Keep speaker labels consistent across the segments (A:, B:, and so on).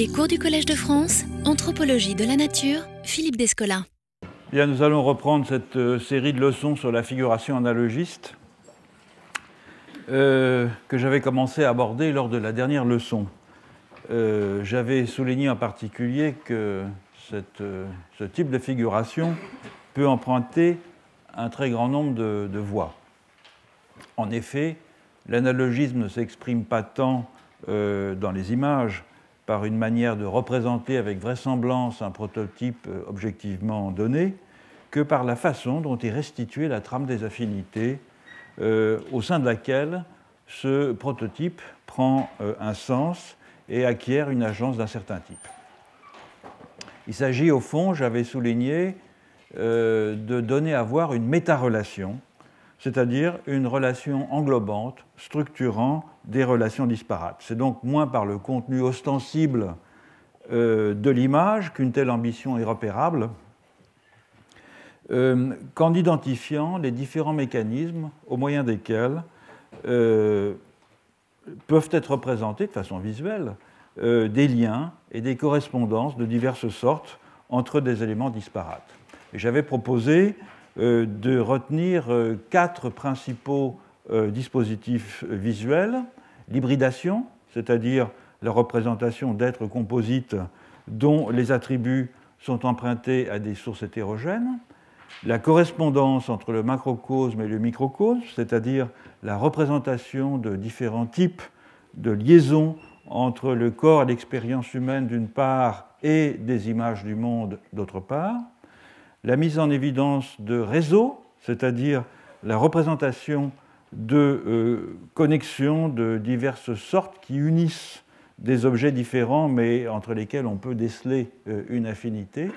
A: Les cours du Collège de France, Anthropologie de la Nature, Philippe Descola.
B: Bien, nous allons reprendre cette euh, série de leçons sur la figuration analogiste euh, que j'avais commencé à aborder lors de la dernière leçon. Euh, j'avais souligné en particulier que ce type de figuration peut emprunter un très grand nombre de voies. En effet, l'analogisme ne s'exprime pas tant dans les images par une manière de représenter avec vraisemblance un prototype euh, objectivement donné que par la façon dont est restituée la trame des affinités euh, au sein de laquelle ce prototype prend euh, un sens et acquiert une agence d'un certain type. Il s'agit au fond, j'avais souligné, de donner à voir une méta-relation c'est-à-dire une relation englobante, structurant des relations disparates. C'est donc moins par le contenu ostensible euh, de l'image qu'une telle ambition est repérable, euh, qu'en identifiant les différents mécanismes au moyen desquels euh, peuvent être représentés de façon visuelle des liens et des correspondances de diverses sortes entre des éléments disparates. J'avais proposé de retenir quatre principaux euh, dispositifs visuels. L'hybridation, c'est-à-dire la représentation d'êtres composites dont les attributs sont empruntés à des sources hétérogènes. La correspondance entre le macrocosme et le microcosme, c'est-à-dire la représentation de différents types de liaisons entre le corps et l'expérience humaine d'une part et des images du monde d'autre part la mise en évidence de réseaux, c'est-à-dire la représentation de euh, connexions de diverses sortes qui unissent des objets différents mais entre lesquels on peut déceler euh, une affinité.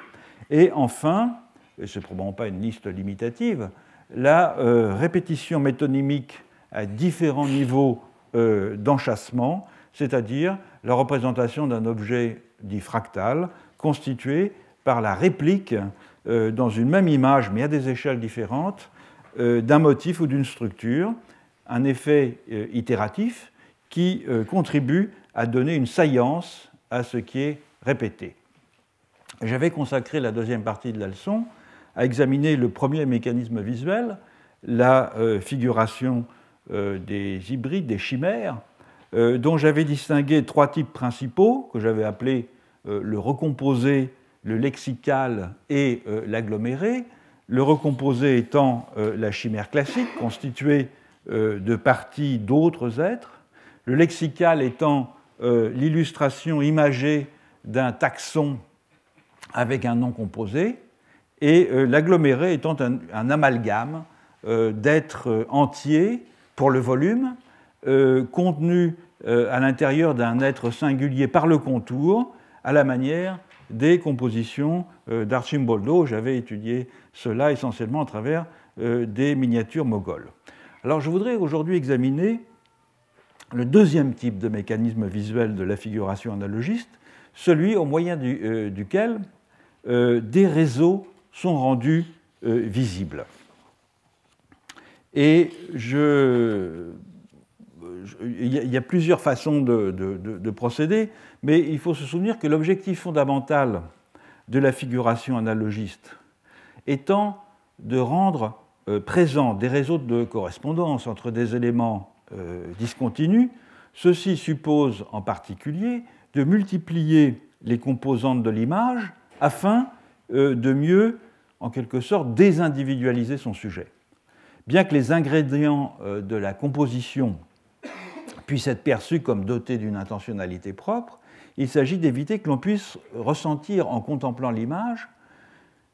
B: Et enfin, et ce n'est probablement pas une liste limitative, la euh, répétition métonymique à différents niveaux d'enchâssement, c'est-à-dire la représentation d'un objet dit fractal constitué par la réplique euh, dans une même image, mais à des échelles différentes, euh, d'un motif ou d'une structure, un effet euh, itératif qui contribue à donner une saillance à ce qui est répété. J'avais consacré la deuxième partie de la leçon à examiner le premier mécanisme visuel, la figuration des hybrides, des chimères, dont j'avais distingué trois types principaux que j'avais appelés le recomposé, le lexical et euh, l'aggloméré, le recomposé étant euh, la chimère classique, constituée euh, de parties d'autres êtres, le lexical étant l'illustration imagée d'un taxon avec un nom composé, et l'aggloméré étant un, amalgame d'êtres entiers pour le volume, contenu à l'intérieur d'un être singulier par le contour, à la manière des compositions euh, d'Archimboldo. J'avais étudié cela essentiellement à travers euh, des miniatures moghols. Alors je voudrais aujourd'hui examiner le deuxième type de mécanisme visuel de la figuration analogiste, celui au moyen euh, duquel des réseaux sont rendus visibles. Et je, il y a plusieurs façons de, procéder, mais il faut se souvenir que l'objectif fondamental de la figuration analogiste étant de rendre euh, présents des réseaux de correspondance entre des éléments euh, discontinus, ceci suppose en particulier de multiplier les composantes de l'image afin euh, de mieux, en quelque sorte, désindividualiser son sujet. Bien que les ingrédients de la composition puisse être perçu comme doté d'une intentionnalité propre, il s'agit d'éviter que l'on puisse ressentir en contemplant l'image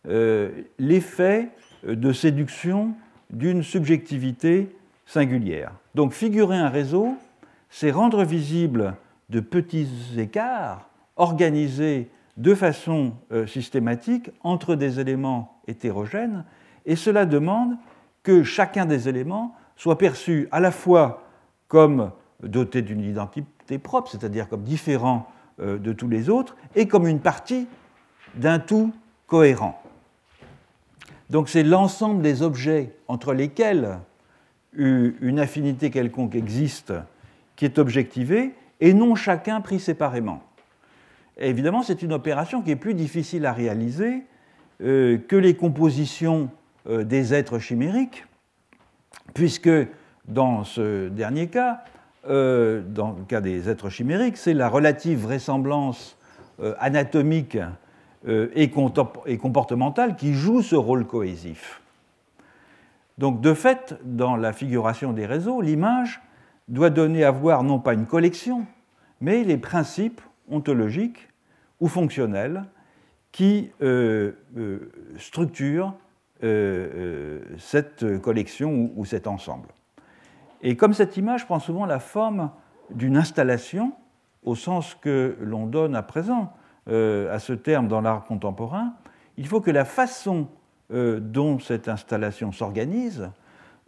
B: l'effet de séduction d'une subjectivité singulière. Donc figurer un réseau, c'est rendre visible de petits écarts organisés de façon euh, systématique entre des éléments hétérogènes, et cela demande que chacun des éléments soit perçu à la fois comme doté d'une identité propre, c'est-à-dire comme différent euh, de tous les autres, et comme une partie d'un tout cohérent. Donc c'est l'ensemble des objets entre lesquels une affinité quelconque existe qui est objectivée, et non chacun pris séparément. évidemment, c'est une opération qui est plus difficile à réaliser que les compositions des êtres chimériques, puisque dans ce dernier cas, dans le cas des êtres chimériques, c'est la relative vraisemblance anatomique et comportementale qui joue ce rôle cohésif. Donc de fait, dans la figuration des réseaux, l'image doit donner à voir non pas une collection, mais les principes ontologiques ou fonctionnels qui euh, euh, structurent euh, cette collection ou, cet ensemble. Et comme cette image prend souvent la forme d'une installation, au sens que l'on donne à présent à ce terme dans l'art contemporain, il faut que la façon euh, dont cette installation s'organise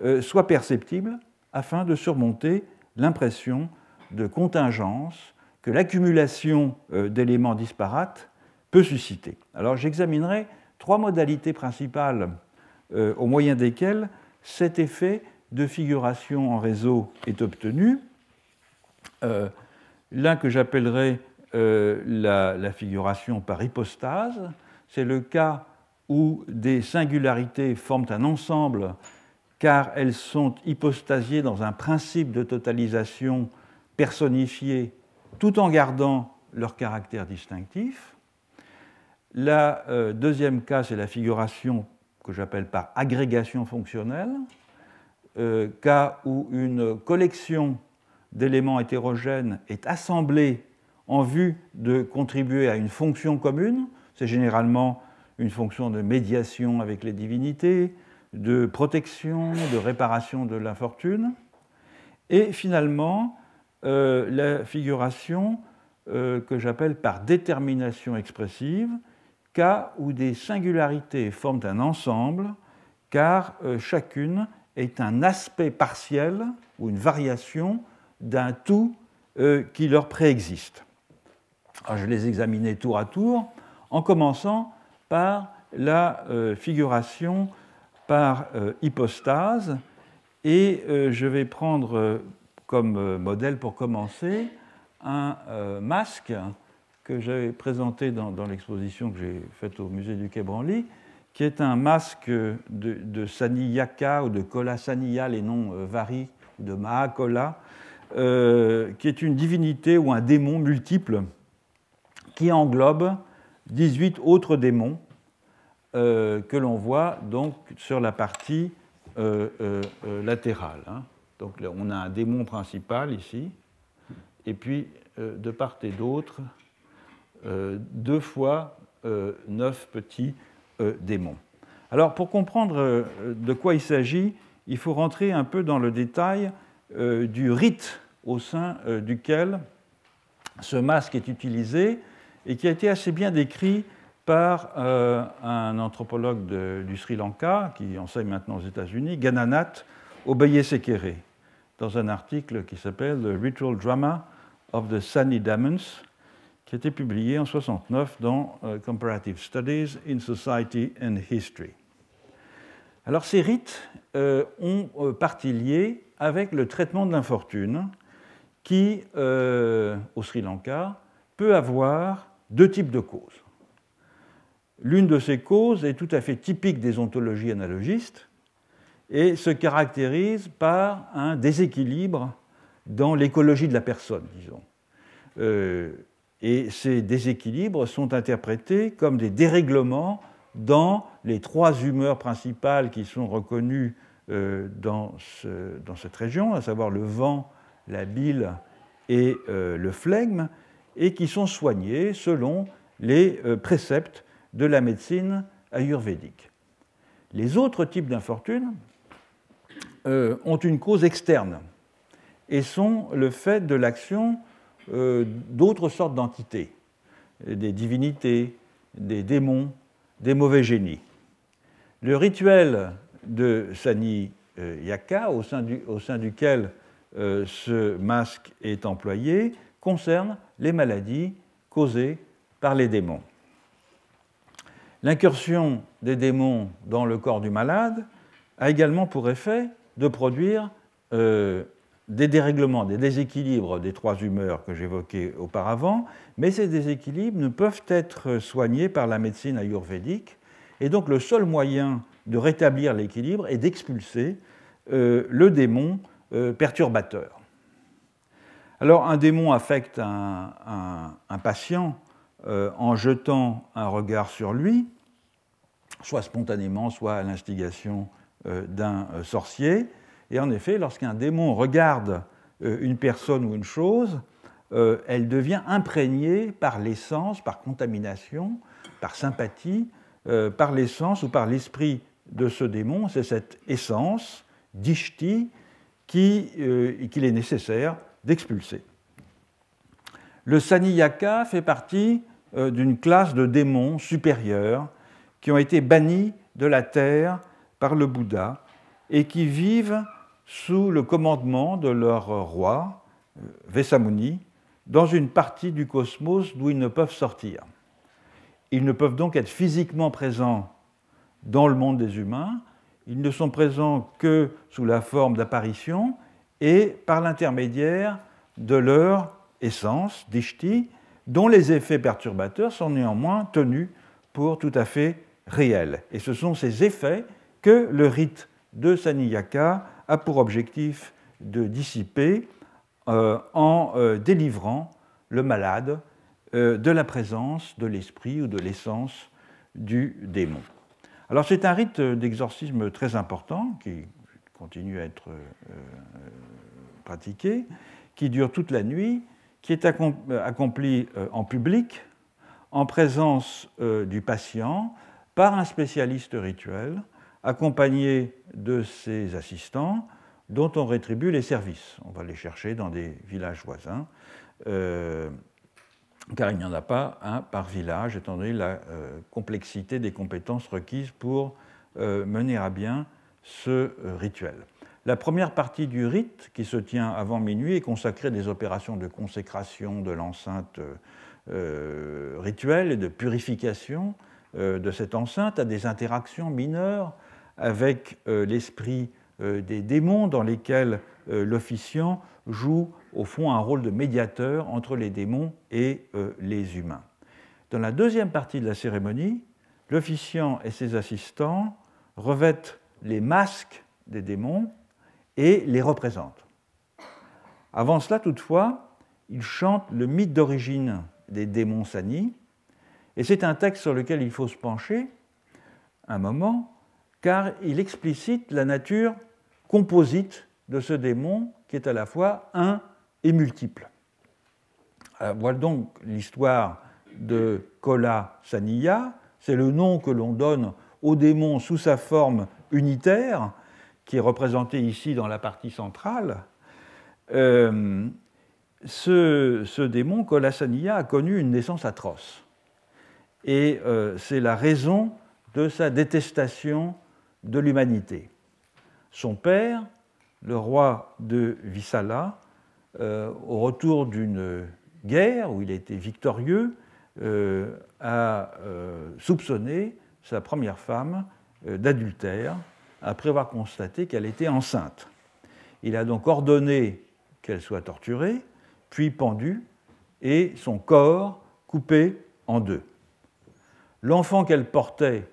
B: euh, soit perceptible afin de surmonter l'impression de contingence que l'accumulation euh, d'éléments disparates peut susciter. Alors j'examinerai trois modalités principales au moyen desquelles cet effet de figuration en réseau est obtenu. L'un que j'appellerai la, la, figuration par hypostase, c'est le cas où des singularités forment un ensemble car elles sont hypostasiées dans un principe de totalisation personnifié tout en gardant leur caractère distinctif. La euh, deuxième cas, c'est la figuration que j'appelle par agrégation fonctionnelle, euh, cas où une collection d'éléments hétérogènes est assemblée en vue de contribuer à une fonction commune. C'est généralement une fonction de médiation avec les divinités, de protection, de réparation de l'infortune, et finalement euh, la figuration euh, que j'appelle par détermination expressive, cas où des singularités forment un ensemble, car euh, chacune est un aspect partiel ou une variation d'un tout qui leur préexiste. Je les examinais tour à tour, en commençant par la euh, figuration par euh, hypostase. Et euh, je vais prendre comme modèle pour commencer un masque que j'ai présenté dans, l'exposition que j'ai faite au musée du Quai Branly, qui est un masque de, de Saniyaka ou de Kola Saniya, les noms varient, de Mahakola, qui est une divinité ou un démon multiple qui englobe 18 autres démons euh, que l'on voit donc sur la partie euh, euh, latérale. Hein. Donc on a un démon principal ici, et puis de part et d'autre, deux fois neuf petits démons. Alors pour comprendre de quoi il s'agit, il faut rentrer un peu dans le détail du rite au sein duquel ce masque est utilisé et qui a été assez bien décrit par euh, un anthropologue du Sri Lanka, qui enseigne maintenant aux États-Unis, Gananath Obeyesekere, dans un article qui s'appelle The Ritual Drama of the Sunny Demons, qui a été publié en 1969 dans euh, Comparative Studies in Society and History. Alors ces rites euh, ont partie liée avec le traitement de l'infortune qui, au Sri Lanka, peut avoir deux types de causes. L'une de ces causes est tout à fait typique des ontologies analogistes et se caractérise par un déséquilibre dans l'écologie de la personne, disons. Euh, et ces déséquilibres sont interprétés comme des dérèglements dans les trois humeurs principales qui sont reconnues euh, dans, cette région, à savoir le vent, la bile et euh, le flegme, et qui sont soignés selon les euh, préceptes de la médecine ayurvédique. Les autres types d'infortunes euh, ont une cause externe et sont le fait de l'action euh, d'autres sortes d'entités, des divinités, des démons, des mauvais génies. Le rituel de Sani Yaka, au sein, au sein duquel ce masque est employé, concerne les maladies causées par les démons. L'incursion des démons dans le corps du malade a également pour effet de produire euh, des dérèglements, des déséquilibres des trois humeurs que j'évoquais auparavant, mais ces déséquilibres ne peuvent être soignés par la médecine ayurvédique, et donc le seul moyen de rétablir l'équilibre est d'expulser euh, le démon euh, perturbateur. Alors un démon affecte un, patient euh, en jetant un regard sur lui, soit spontanément, soit à l'instigation d'un sorcier. Et en effet, lorsqu'un démon regarde une personne ou une chose, elle devient imprégnée par l'essence, par contamination, par sympathie, par l'essence ou par l'esprit de ce démon. C'est cette essence d'Ishti euh, qu'il est nécessaire d'expulser. Le Saniyaka fait partie euh, d'une classe de démons supérieurs qui ont été bannis de la terre par le Bouddha et qui vivent sous le commandement de leur roi, euh, Vesamuni, dans une partie du cosmos d'où ils ne peuvent sortir. Ils ne peuvent donc être physiquement présents dans le monde des humains, ils ne sont présents que sous la forme d'apparition et par l'intermédiaire de leur essence, d'Ishti, dont les effets perturbateurs sont néanmoins tenus pour tout à fait réels. Et ce sont ces effets que le rite de Saniyaka a pour objectif de dissiper euh, en euh, délivrant le malade euh, de la présence de l'esprit ou de l'essence du démon. Alors c'est un rite d'exorcisme très important qui continue à être euh, euh, pratiqué, qui dure toute la nuit, qui est accompli euh, en public, en présence du patient, par un spécialiste rituel, accompagné de ses assistants, dont on rétribue les services. On va les chercher dans des villages voisins car il n'y en a pas un par village, étant donné la complexité des compétences requises pour mener à bien ce euh, rituel. La première partie du rite, qui se tient avant minuit, est consacrée à des opérations de consécration de l'enceinte rituelle et de purification de cette enceinte, à des interactions mineures avec l'esprit des démons dans lesquels l'officiant joue au fond un rôle de médiateur entre les démons et euh, les humains. Dans la deuxième partie de la cérémonie, l'officiant et ses assistants revêtent les masques des démons et les représentent. Avant cela, toutefois, ils chantent le mythe d'origine des démons Sani, et c'est un texte sur lequel il faut se pencher un moment, car il explicite la nature composite de ce démon qui est à la fois un et multiple. voilà donc l'histoire de Kola Saniya. C'est le nom que l'on donne au démon sous sa forme unitaire, qui est représenté ici dans la partie centrale. Euh, ce, démon, Kola Saniya, a connu une naissance atroce. Et euh, c'est la raison de sa détestation de l'humanité. Son père, le roi de Visala, euh, au retour d'une guerre où il a été victorieux, euh, a soupçonné sa première femme d'adultère après avoir constaté qu'elle était enceinte. Il a donc ordonné qu'elle soit torturée, puis pendue, et son corps coupé en deux. L'enfant qu'elle portait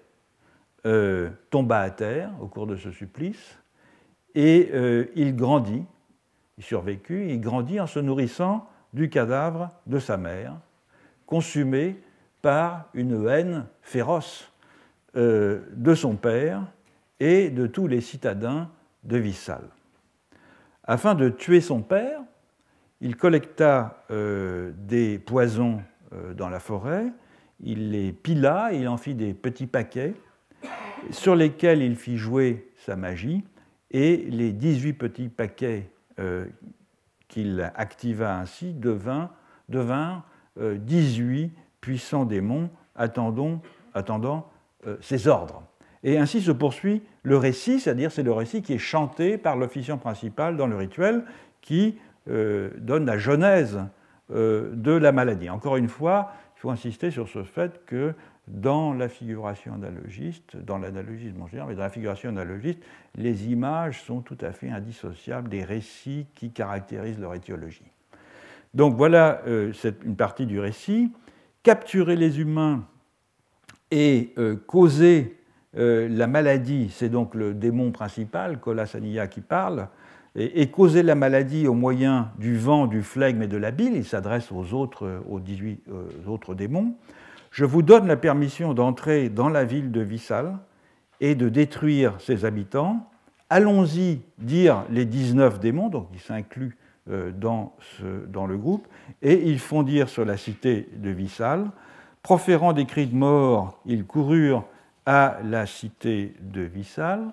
B: tomba à terre au cours de ce supplice, et il grandit il survécut, il grandit en se nourrissant du cadavre de sa mère, consumé par une haine féroce euh, de son père et de tous les citadins de Vissal. Afin de tuer son père, il collecta euh, des poisons euh, dans la forêt, il les pila, il en fit des petits paquets sur lesquels il fit jouer sa magie, et les 18 petits paquets qu'il activa ainsi devint, devint 18 euh, puissants démons attendant, attendant ses ordres. Et ainsi se poursuit le récit, c'est-à-dire c'est le récit qui est chanté par l'officiant principal dans le rituel qui donne la genèse de la maladie. Encore une fois, il faut insister sur ce fait que dans la figuration analogiste, dans l'analogisme en général, mais dans la figuration analogiste, les images sont tout à fait indissociables des récits qui caractérisent leur étiologie. Donc voilà euh, une partie du récit. Capturer les humains et euh, causer euh, la maladie, c'est donc le démon principal, Kolasaniya, qui parle, et, causer la maladie au moyen du vent, du flegme et de la bile, il s'adresse aux autres, aux 18 autres démons. Je vous donne la permission d'entrer dans la ville de Vissal et de détruire ses habitants. Allons-y dire les 19 démons, donc ils s'incluent euh, dans, dans, le groupe, et ils font dire sur la cité de Vissal. Proférant des cris de mort, ils coururent à la cité de Vissal.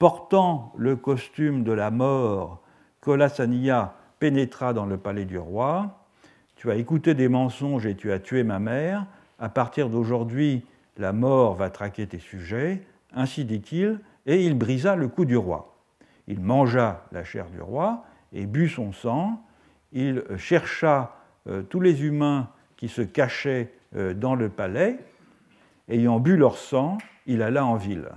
B: Portant le costume de la mort, Kolasania pénétra dans le palais du roi. Tu as écouté des mensonges et tu as tué ma mère. À partir d'aujourd'hui, la mort va traquer tes sujets. Ainsi dit-il, et il brisa le cou du roi. Il mangea la chair du roi et but son sang. Il chercha euh, tous les humains qui se cachaient dans le palais. Ayant bu leur sang, il alla en ville.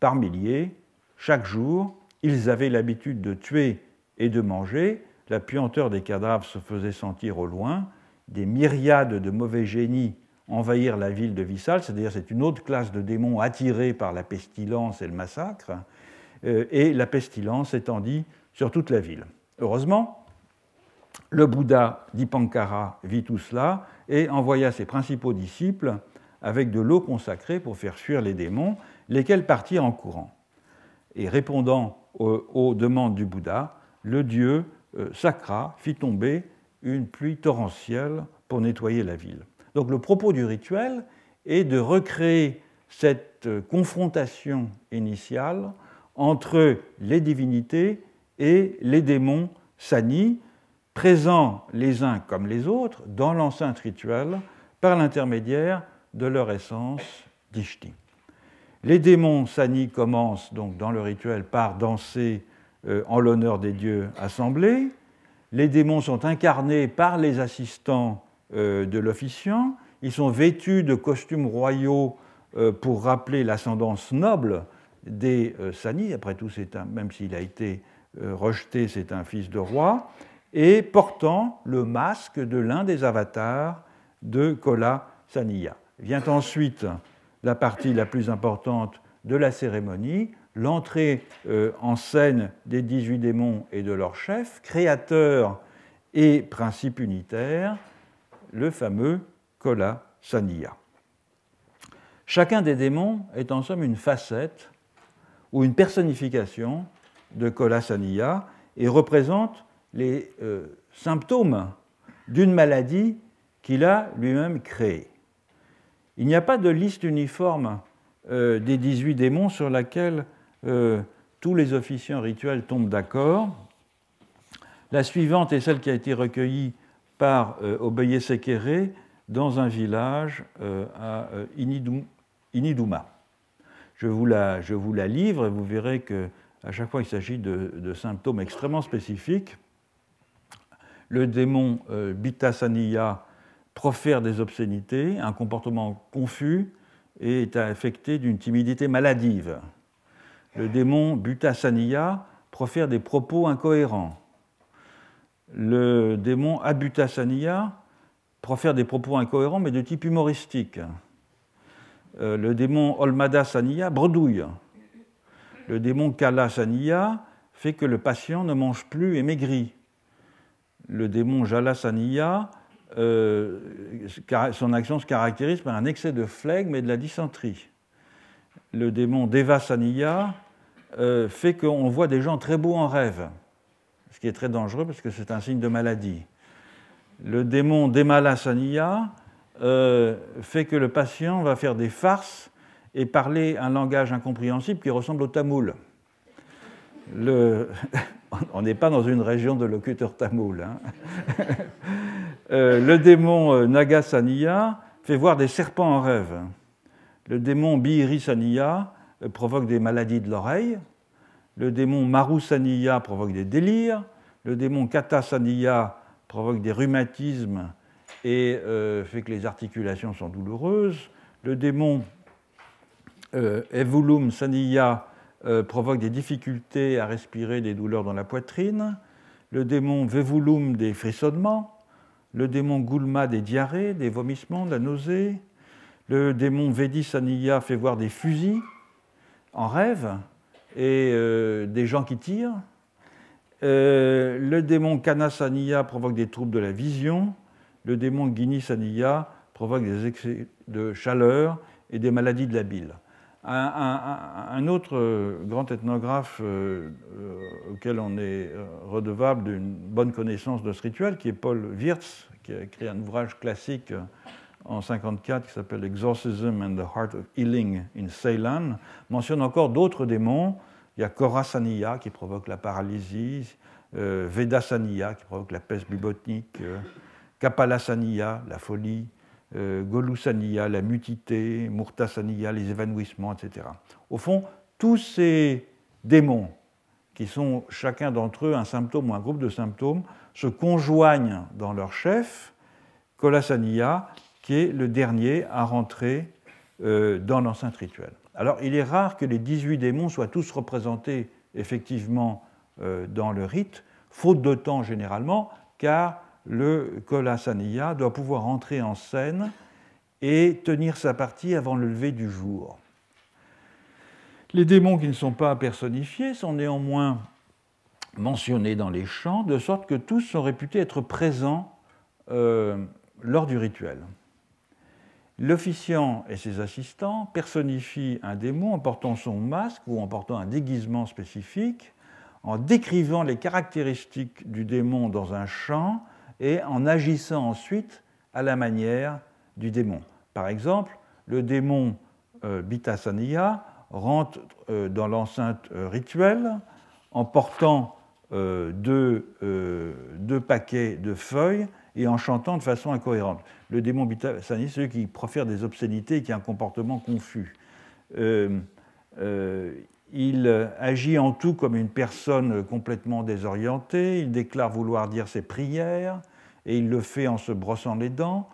B: Par milliers, chaque jour, ils avaient l'habitude de tuer et de manger. La puanteur des cadavres se faisait sentir au loin. Des myriades de mauvais génies envahirent la ville de Vissal, c'est-à-dire c'est une autre classe de démons attirés par la pestilence et le massacre, euh, et la pestilence étendit sur toute la ville. Heureusement, le Bouddha d'Ipankara vit tout cela et envoya ses principaux disciples avec de l'eau consacrée pour faire fuir les démons, lesquels partirent en courant. Et répondant aux, demandes du Bouddha, le dieu euh, Sakra fit tomber une pluie torrentielle pour nettoyer la ville. Donc le propos du rituel est de recréer cette euh, confrontation initiale entre les divinités et les démons sani, présents les uns comme les autres dans l'enceinte rituelle par l'intermédiaire de leur essence d'Ishti. Les démons sani commencent donc dans le rituel par danser euh, en l'honneur des dieux assemblés. Les démons sont incarnés par les assistants euh, de l'officiant. Ils sont vêtus de costumes royaux euh, pour rappeler l'ascendance noble des Sani. Après tout, même s'il a été rejeté, c'est un fils de roi. Et portant le masque de l'un des avatars de Kola Saniya. Vient ensuite la partie la plus importante de la cérémonie, l'entrée euh, en scène des 18 démons et de leur chef, créateur et principe unitaire, le fameux Kola Saniya. Chacun des démons est en somme une facette ou une personnification de Kola Saniya et représente les euh, symptômes d'une maladie qu'il a lui-même créée. Il n'y a pas de liste uniforme euh, des 18 démons sur laquelle euh, tous les officiants rituels tombent d'accord. La suivante est celle qui a été recueillie par Obeye Sekere dans un village à Iniduma. Je vous, la, je vous, la, livre et vous verrez qu'à chaque fois il s'agit de, symptômes extrêmement spécifiques. Le démon Bitasaniya profère des obscénités, un comportement confus et est affecté d'une timidité maladive. Le démon Butasaniya profère des propos incohérents. Le démon Abutasaniya profère des propos incohérents mais de type humoristique. Euh, le démon Olmadasaniya bredouille. Le démon Kalasaniya fait que le patient ne mange plus et maigrit. Le démon Jalasaniya euh, son action se caractérise par un excès de flegme et de la dysenterie. Le démon Devasaniya euh, fait qu'on voit des gens très beaux en rêve, ce qui est très dangereux parce que c'est un signe de maladie. Le démon Demalasaniya euh, fait que le patient va faire des farces et parler un langage incompréhensible qui ressemble au tamoul. On n'est pas dans une région de locuteurs tamoul. Hein. Euh, le démon euh, Nagasaniya fait voir des serpents en rêve. Le démon Bihirisaniya euh, provoque des maladies de l'oreille. Le démon Marusaniya provoque des délires. Le démon Katasaniya provoque des rhumatismes et fait que les articulations sont douloureuses. Le démon Evulum Saniya provoque des difficultés à respirer, des douleurs dans la poitrine. Le démon Vevulum des frissonnements. Le démon Gulma des diarrhées, des vomissements, de la nausée. Le démon Vedisaniya fait voir des fusils en rêve et euh, des gens qui tirent. Euh, le démon Kanasaniya provoque des troubles de la vision. Le démon Ginisaniya provoque des excès de chaleur et des maladies de la bile. Un, autre euh, grand ethnographe auquel on est redevable d'une bonne connaissance de ce rituel, qui est Paul Wirtz, qui a écrit un ouvrage classique en 54 qui s'appelle Exorcism and the Heart of Healing in Ceylan, mentionne encore d'autres démons. Il y a Korasaniya qui provoque la paralysie, euh, Vedasaniya qui provoque la peste bubotnique, euh, Kapalasaniya, la folie, euh, Golusaniya, la mutité, Murtasaniya, les évanouissements, etc. Au fond, tous ces démons, qui sont chacun d'entre eux un symptôme ou un groupe de symptômes, se conjoignent dans leur chef, Kolasaniya, qui est le dernier à rentrer euh, dans l'enceinte rituelle. Alors il est rare que les 18 démons soient tous représentés effectivement euh, dans le rite, faute de temps généralement, car le Kolasaniya doit pouvoir entrer en scène et tenir sa partie avant le lever du jour. Les démons qui ne sont pas personnifiés sont néanmoins mentionnés dans les chants, de sorte que tous sont réputés être présents euh, lors du rituel. L'officiant et ses assistants personnifient un démon en portant son masque ou en portant un déguisement spécifique, en décrivant les caractéristiques du démon dans un chant et en agissant ensuite à la manière du démon. Par exemple, le démon euh, Bitasaniya rentre euh, dans l'enceinte euh, rituelle en portant deux, paquets de feuilles et en chantant de façon incohérente. Le démon Bitasani, c'est celui qui profère des obscénités et qui a un comportement confus. Euh, euh, il agit en tout comme une personne complètement désorientée, il déclare vouloir dire ses prières, et il le fait en se brossant les dents,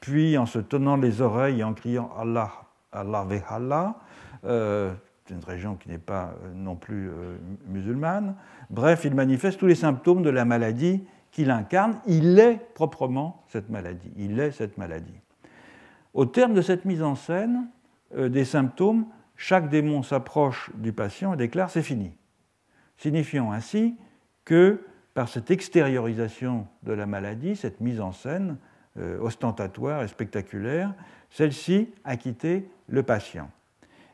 B: puis en se tenant les oreilles et en criant Allah, Allah Vehala. Euh, une région qui n'est pas non plus musulmane. Bref, il manifeste tous les symptômes de la maladie qu'il incarne, il est proprement cette maladie. Il est cette maladie. Au terme de cette mise en scène euh, des symptômes, chaque démon s'approche du patient et déclare c'est fini, signifiant ainsi que par cette extériorisation de la maladie, cette mise en scène euh, ostentatoire et spectaculaire, celle-ci a quitté le patient.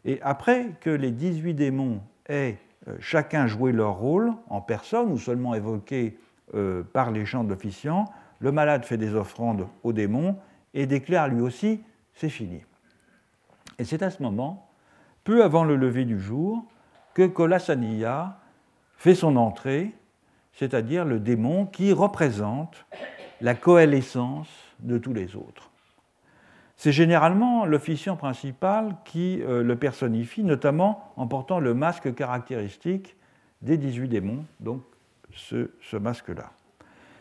B: Et après que les 18 démons aient euh, chacun joué leur rôle en personne ou seulement évoqué euh, par les chants de l'officiant, le malade fait des offrandes au démon et déclare lui aussi c'est fini. Et c'est à ce moment, peu avant le lever du jour, que Kolasaniya fait son entrée, c'est-à-dire le démon qui représente la coalescence de tous les autres. C'est généralement l'officiant principal qui euh, le personnifie, notamment en portant le masque caractéristique des 18 démons, donc ce, masque-là.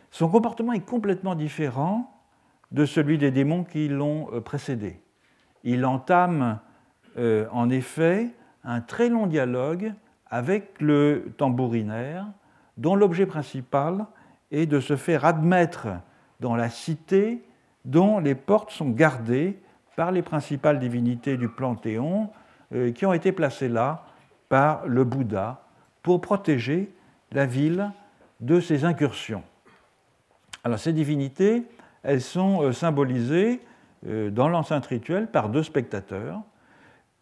B: Son comportement est complètement différent de celui des démons qui l'ont euh, précédé. Il entame euh, en effet un très long dialogue avec le tambourinaire, dont l'objet principal est de se faire admettre dans la cité dont les portes sont gardées par les principales divinités du Panthéon euh, qui ont été placées là par le Bouddha pour protéger la ville de ces incursions. Alors ces divinités, elles sont euh, symbolisées euh, dans l'enceinte rituelle par deux spectateurs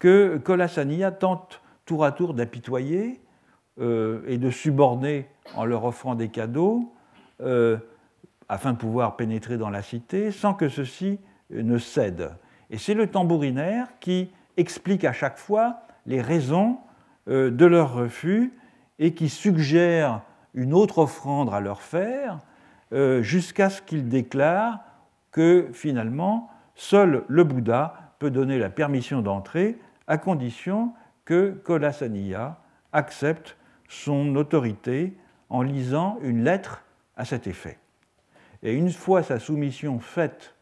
B: que Kolasania tente tour à tour d'apitoyer euh, et de suborner en leur offrant des cadeaux afin de pouvoir pénétrer dans la cité sans que ceci ne cède. Et c'est le tambourinaire qui explique à chaque fois les raisons de leur refus et qui suggère une autre offrande à leur faire, euh, jusqu'à ce qu'ils déclarent que finalement, seul le Bouddha peut donner la permission d'entrer, à condition que Kolasaniya accepte son autorité en lisant une lettre à cet effet. Et une fois sa soumission faite,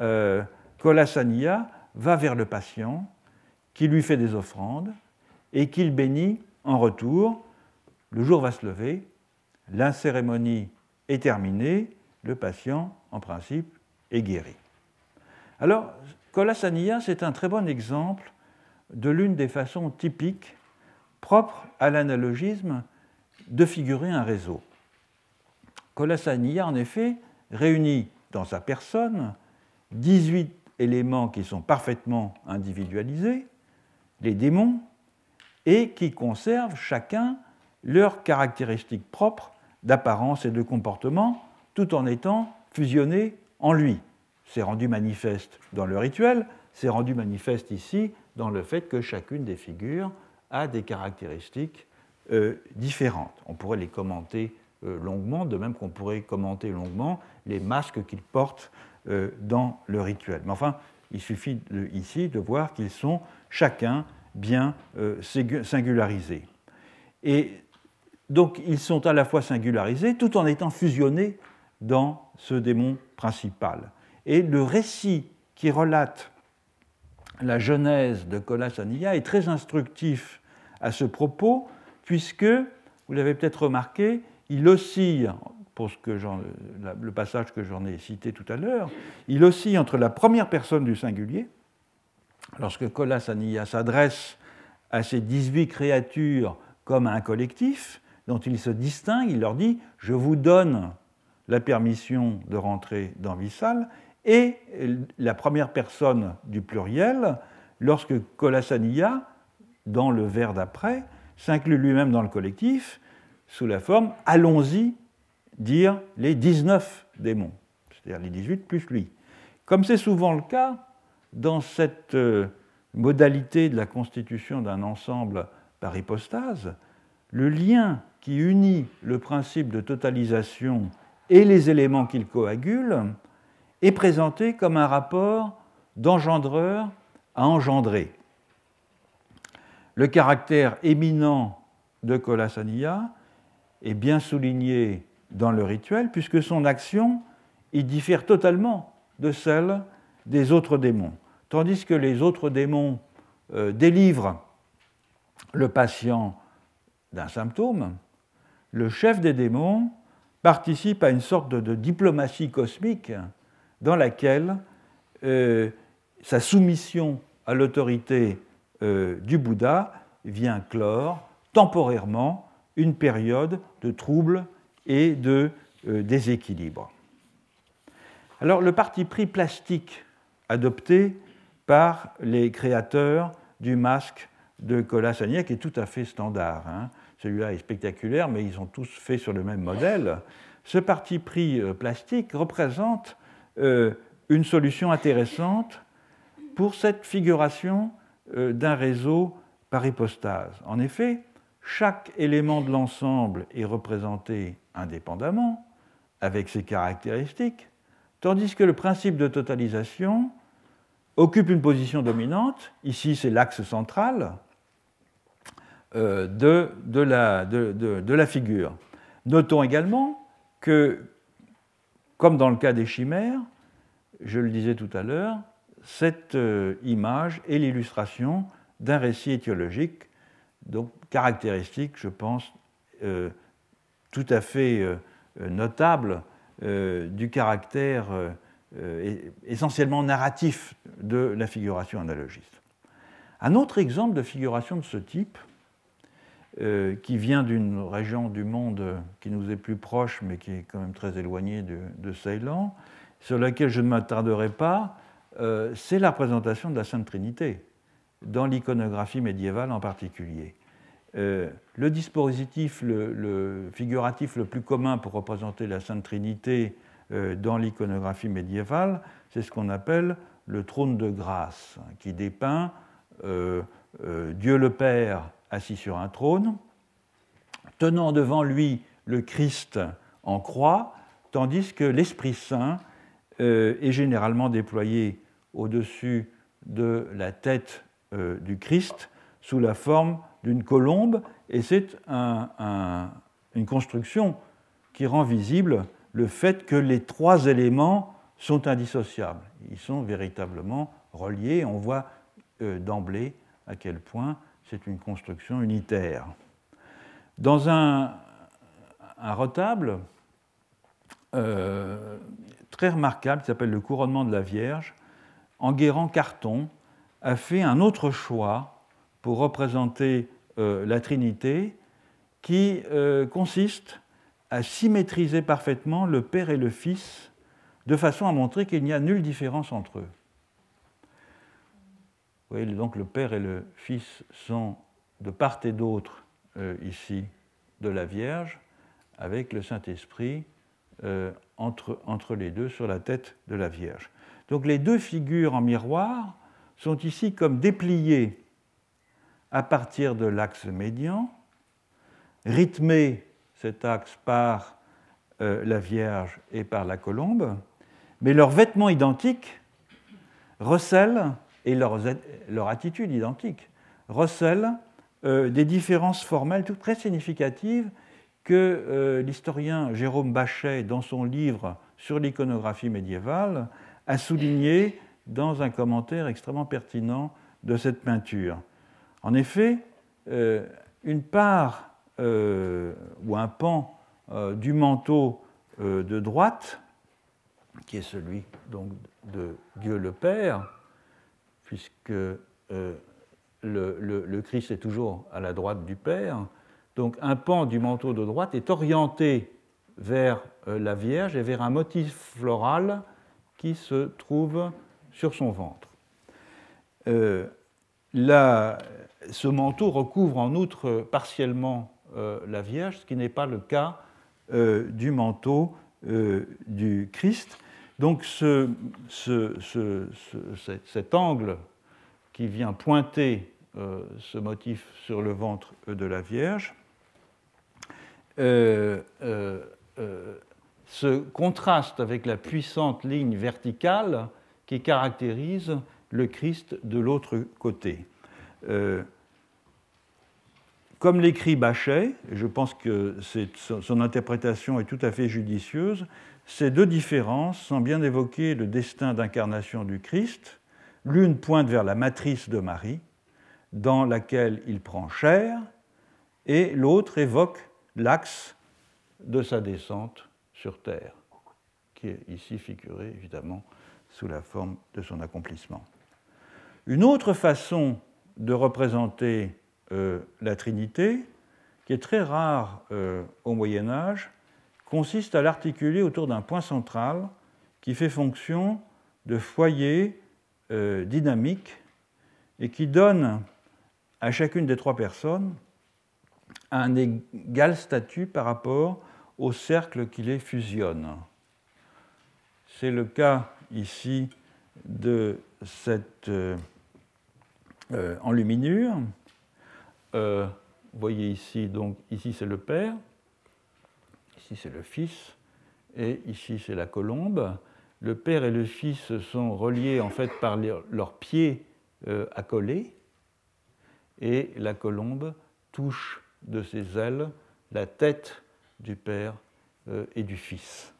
B: euh, va vers le patient, qui lui fait des offrandes et qu'il bénit en retour. Le jour va se lever, la cérémonie est terminée, le patient, en principe, est guéri. Alors, Kolasania, c'est un très bon exemple de l'une des façons typiques propres à l'analogisme de figurer un réseau. Kolasania, en effet, réunit dans sa personne 18 éléments qui sont parfaitement individualisés, les démons, et qui conservent chacun leurs caractéristiques propres d'apparence et de comportement, tout en étant fusionnés en lui. C'est rendu manifeste dans le rituel, c'est rendu manifeste ici dans le fait que chacune des figures a des caractéristiques euh, différentes. On pourrait les commenter euh, longuement, de même qu'on pourrait commenter longuement les masques qu'ils portent euh, dans le rituel. Mais enfin, il suffit ici de voir qu'ils sont chacun bien singularisés. Et donc, ils sont à la fois singularisés tout en étant fusionnés dans ce démon principal. Et le récit qui relate la genèse de Kolasania est très instructif à ce propos, puisque, vous l'avez peut-être remarqué, il oscille, pour ce le passage que j'en ai cité tout à l'heure, il oscille entre la première personne du singulier, lorsque Kolasania s'adresse à ces 18 créatures comme à un collectif, dont il se distingue, il leur dit Je vous donne la permission de rentrer dans Vissal, et la première personne du pluriel, lorsque Kolasania, dans le vers d'après, s'inclut lui-même dans le collectif sous la forme allons-y dire les 19 démons, c'est-à-dire les 18 plus lui. Comme c'est souvent le cas dans cette euh, modalité de la constitution d'un ensemble par hypostase, le lien qui unit le principe de totalisation et les éléments qu'il coagule est présenté comme un rapport d'engendreur à engendrer. Le caractère éminent de Kolasania est bien souligné dans le rituel puisque son action y diffère totalement de celle des autres démons. Tandis que les autres démons euh, délivrent le patient d'un symptôme, le chef des démons participe à une sorte de, diplomatie cosmique dans laquelle euh, sa soumission à l'autorité euh, du Bouddha vient clore temporairement une période de trouble et de euh, déséquilibre. Alors le parti pris plastique adopté par les créateurs du masque de Colasania, qui est tout à fait standard. Hein. Celui-là est spectaculaire, mais ils sont tous faits sur le même modèle. Ce parti pris plastique représente une solution intéressante pour cette figuration d'un réseau par hypostase. En effet, chaque élément de l'ensemble est représenté indépendamment, avec ses caractéristiques, tandis que le principe de totalisation occupe une position dominante, ici c'est l'axe central, euh, de, de, la, figure. Notons également que, comme dans le cas des chimères, je le disais tout à l'heure, cette euh, image est l'illustration d'un récit étiologique, donc caractéristique, je pense, euh, tout à fait euh, notable du caractère essentiellement narratif de la figuration analogiste. Un autre exemple de figuration de ce type, qui vient d'une région du monde qui nous est plus proche, mais qui est quand même très éloignée de, de Ceylan, sur laquelle je ne m'attarderai pas, c'est la représentation de la Sainte Trinité dans l'iconographie médiévale en particulier. Euh, le dispositif le, figuratif le plus commun pour représenter la Sainte Trinité euh, dans l'iconographie médiévale, c'est ce qu'on appelle le trône de grâce, qui dépeint euh, Dieu le Père assis sur un trône, tenant devant lui le Christ en croix, tandis que l'Esprit Saint est généralement déployé au-dessus de la tête euh, du Christ sous la forme d'une colombe, et c'est une construction qui rend visible le fait que les trois éléments sont indissociables. Ils sont véritablement reliés. On voit euh, d'emblée à quel point c'est une construction unitaire. Dans un, retable euh, très remarquable qui s'appelle le couronnement de la Vierge, Enguerrand Carton a fait un autre choix pour représenter euh, la Trinité qui consiste à symétriser parfaitement le Père et le Fils de façon à montrer qu'il n'y a nulle différence entre eux. Voyez, donc le Père et le Fils sont de part et d'autre euh, ici de la Vierge, avec le Saint-Esprit euh, entre, entre les deux sur la tête de la Vierge. Donc les deux figures en miroir sont ici comme dépliées à partir de l'axe médian, rythmées cet axe par euh, la Vierge et par la colombe, mais leurs vêtements identiques recèlent, et leur, attitude identique, recèlent euh, des différences formelles toutes très significatives que euh, l'historien Jérôme Bachet, dans son livre sur l'iconographie médiévale, a souligné dans un commentaire extrêmement pertinent de cette peinture. En effet, une part euh, ou un pan euh, du manteau euh, de droite, qui est celui donc, de Dieu le Père, puisque le, le, Christ est toujours à la droite du Père. Donc un pan du manteau de droite est orienté vers la Vierge et vers un motif floral qui se trouve sur son ventre. là, ce manteau recouvre en outre partiellement euh, la Vierge, ce qui n'est pas le cas euh, du manteau euh, du Christ. Donc ce, cet angle qui vient pointer ce motif sur le ventre de la Vierge se contraste avec la puissante ligne verticale qui caractérise le Christ de l'autre côté. Comme l'écrit Bachet, et je pense que son interprétation est tout à fait judicieuse, ces deux différences sont bien évoquer le destin d'incarnation du Christ. L'une pointe vers la matrice de Marie, dans laquelle il prend chair, et l'autre évoque l'axe de sa descente sur terre, qui est ici figuré évidemment sous la forme de son accomplissement. Une autre façon de représenter euh, la Trinité, qui est très rare euh, au Moyen Âge, consiste à l'articuler autour d'un point central qui fait fonction de foyer euh, dynamique et qui donne à chacune des trois personnes un égal statut par rapport au cercle qui les fusionne. C'est le cas ici de cette enluminure euh, vous voyez ici, donc ici c'est le Père, ici c'est le Fils, et ici c'est la colombe. Le Père et le Fils sont reliés en fait par leurs pieds euh, accolés, et la colombe touche de ses ailes la tête du Père euh, et du Fils.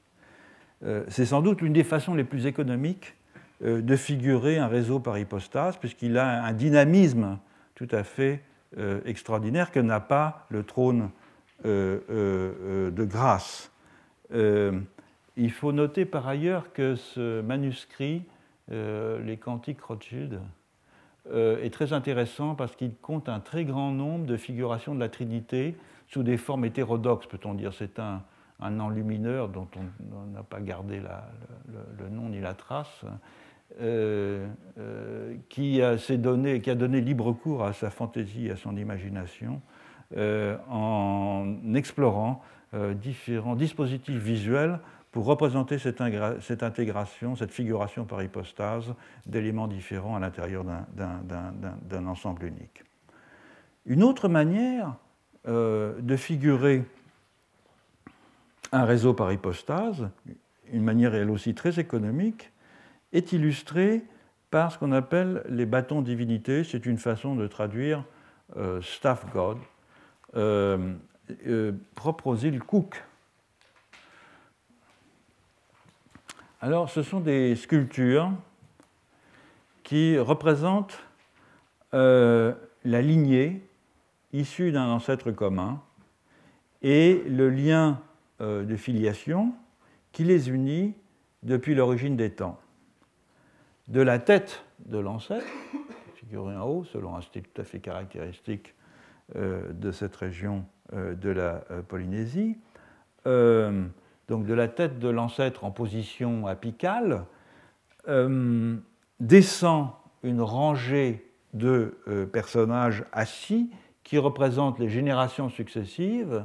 B: c'est sans doute l'une des façons les plus économiques de figurer un réseau par hypostase, puisqu'il a un dynamisme tout à fait euh, extraordinaire que n'a pas le trône euh, euh, de grâce. il faut noter par ailleurs que ce manuscrit, les Cantiques Rothschild, est très intéressant parce qu'il compte un très grand nombre de figurations de la Trinité sous des formes hétérodoxes, peut-on dire. C'est un, un enlumineur dont on n'a pas gardé le, nom ni la trace, euh, euh, qui, a, donné, qui a donné libre cours à sa fantaisie, à son imagination, euh, en explorant différents dispositifs visuels pour représenter cette, intégration, cette figuration par hypostase d'éléments différents à l'intérieur d'un ensemble unique. Une autre manière de figurer un réseau par hypostase, une manière elle aussi très économique, est illustré par ce qu'on appelle les bâtons divinités. C'est une façon de traduire euh, staff god, euh, euh, propre aux îles Cook. Alors, ce sont des sculptures qui représentent euh, la lignée issue d'un ancêtre commun et le lien euh, de filiation qui les unit depuis l'origine des temps. De la tête de l'ancêtre, figurée en haut, selon un style tout à fait caractéristique de cette région de la Polynésie, donc de la tête de l'ancêtre en position apicale, euh, descend une rangée de euh, personnages assis qui représentent les générations successives,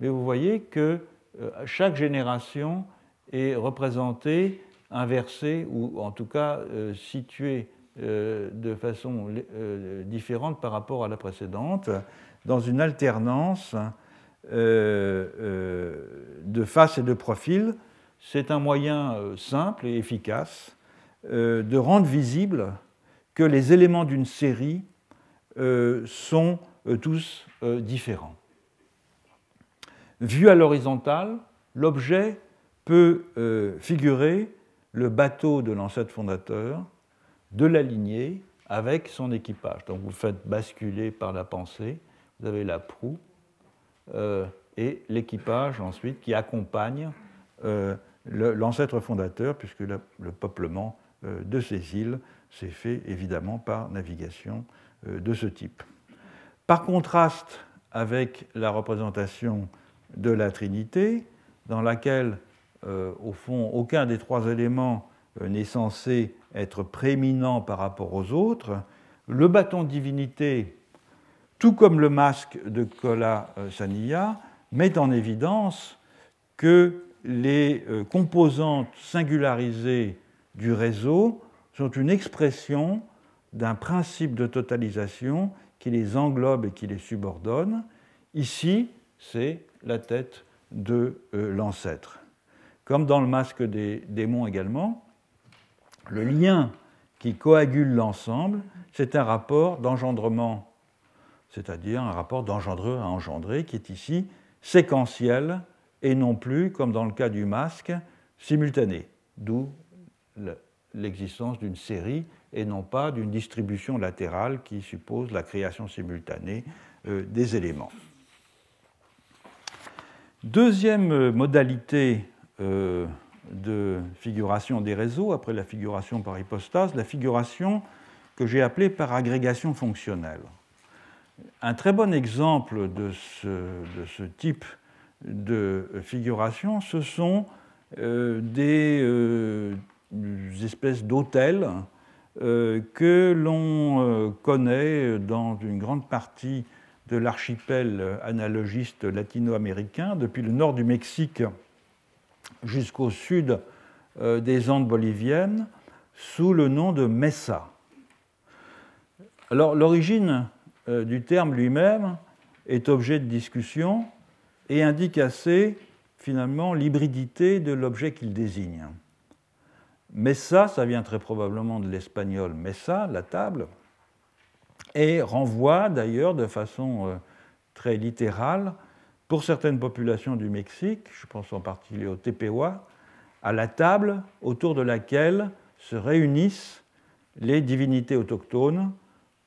B: mais vous voyez que euh, chaque génération est représentée inversée ou en tout cas située de façon différente par rapport à la précédente, dans une alternance euh, euh, de face et de profil, c'est un moyen euh, simple et efficace de rendre visible que les éléments d'une série sont tous différents. Vu à l'horizontale, l'objet peut figurer le bateau de l'ancêtre fondateur, de la lignée, avec son équipage. Donc vous faites basculer par la pensée, vous avez la proue, euh, et l'équipage ensuite qui accompagne euh, l'ancêtre fondateur, puisque le, peuplement euh, de ces îles s'est fait évidemment par navigation de ce type. Par contraste avec la représentation de la Trinité, dans laquelle, au fond, aucun des trois éléments n'est censé être prééminent par rapport aux autres, le bâton de divinité tout comme le masque de Kola euh, Saniya, met en évidence que les euh, composantes singularisées du réseau sont une expression d'un principe de totalisation qui les englobe et qui les subordonne. Ici, c'est la tête de euh, l'ancêtre. Comme dans le masque des démons également, le lien qui coagule l'ensemble, c'est un rapport d'engendrement c'est-à-dire un rapport d'engendreur à engendré qui est ici séquentiel et non plus, comme dans le cas du masque, simultané, d'où l'existence d'une série et non pas d'une distribution latérale qui suppose la création simultanée euh, des éléments. Deuxième modalité euh, de figuration des réseaux, après la figuration par hypostase, la figuration que j'ai appelée par agrégation fonctionnelle. Un très bon exemple de ce, type de figuration, ce sont euh, des, euh, espèces d'hôtels euh, que l'on connaît dans une grande partie de l'archipel analogiste latino-américain, depuis le nord du Mexique jusqu'au sud des Andes boliviennes, sous le nom de Mesa. Alors l'origine euh, du terme lui-même est objet de discussion et indique assez finalement l'hybridité de l'objet qu'il désigne. Mesa, ça vient très probablement de l'espagnol mesa, la table, et renvoie d'ailleurs de façon euh, très littérale, pour certaines populations du Mexique, je pense en particulier au Tepehua, à la table autour de laquelle se réunissent les divinités autochtones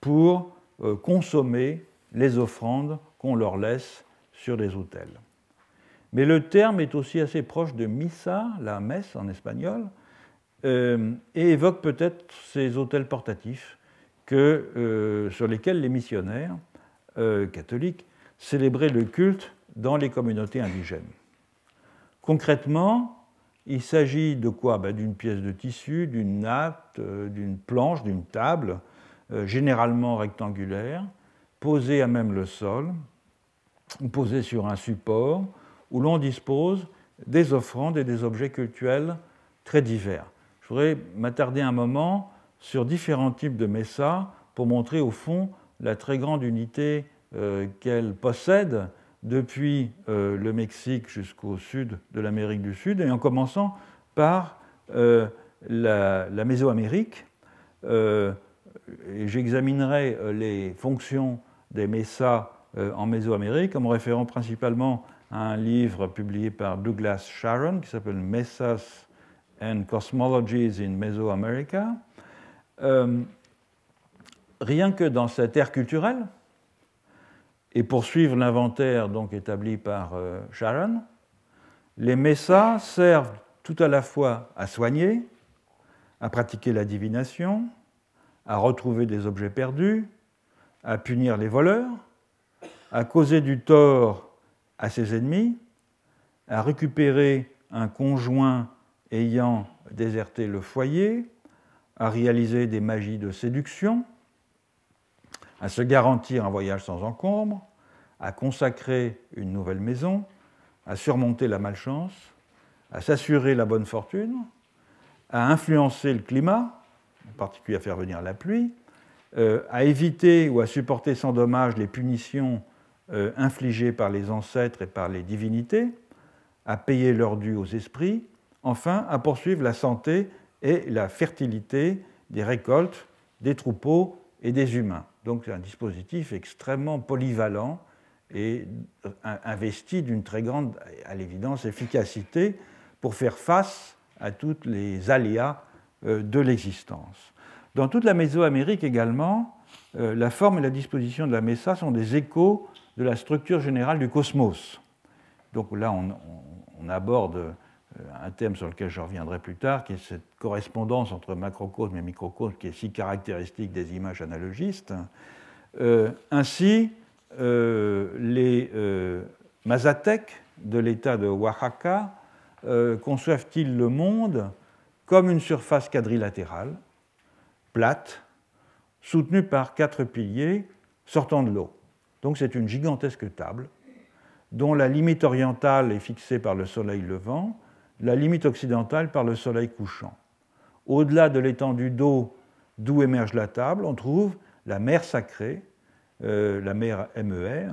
B: pour euh, consommer les offrandes qu'on leur laisse sur les autels. Mais le terme est aussi assez proche de missa, la messe en espagnol, euh, et évoque peut-être ces autels portatifs que, euh, sur lesquels les missionnaires catholiques célébraient le culte dans les communautés indigènes. Concrètement, il s'agit de quoi? Ben, D'une pièce de tissu, d'une natte, d'une planche, d'une table, euh, généralement rectangulaire, posé à même le sol, ou posé sur un support, où l'on dispose des offrandes et des objets cultuels très divers. Je voudrais m'attarder un moment sur différents types de messas pour montrer au fond la très grande unité euh, qu'elle possède depuis euh, le Mexique jusqu'au sud de l'Amérique du Sud, et en commençant par la, Mésoamérique, j'examinerai euh, les fonctions des euh, en Mésoamérique en me référant principalement à un livre publié par Douglas Sharon qui s'appelle Mesas and Cosmologies in Mesoamerica. Euh, rien que dans cette ère culturelle, et poursuivre l'inventaire donc établi par euh, Sharon, les messas servent tout à la fois à soigner, à pratiquer la divination, à retrouver des objets perdus, à punir les voleurs, à causer du tort à ses ennemis, à récupérer un conjoint ayant déserté le foyer, à réaliser des magies de séduction, à se garantir un voyage sans encombre, à consacrer une nouvelle maison, à surmonter la malchance, à s'assurer la bonne fortune, à influencer le climat, en particulier à faire venir la pluie, euh, à éviter ou à supporter sans dommage les punitions euh, infligées par les ancêtres et par les divinités, à payer leur dû aux esprits, enfin à poursuivre la santé et la fertilité des récoltes, des troupeaux et des humains. Donc c'est un dispositif extrêmement polyvalent et investi d'une très grande, à l'évidence, efficacité pour faire face à tous les aléas euh, de l'existence. Dans toute la Mésoamérique également, euh, la forme et la disposition de la Mesa sont des échos de la structure générale du cosmos. Donc là, on, aborde euh, un thème sur lequel je reviendrai plus tard, qui est cette correspondance entre macrocosme et microcosme qui est si caractéristique des images analogistes. ainsi, les Mazatèques de l'État de Oaxaca euh, conçoivent-ils le monde comme une surface quadrilatérale, plate, soutenue par quatre piliers sortant de l'eau. Donc c'est une gigantesque table dont la limite orientale est fixée par le soleil levant, la limite occidentale par le soleil couchant. Au-delà de l'étendue d'eau d'où émerge la table, on trouve la mer sacrée, euh, la mer MER,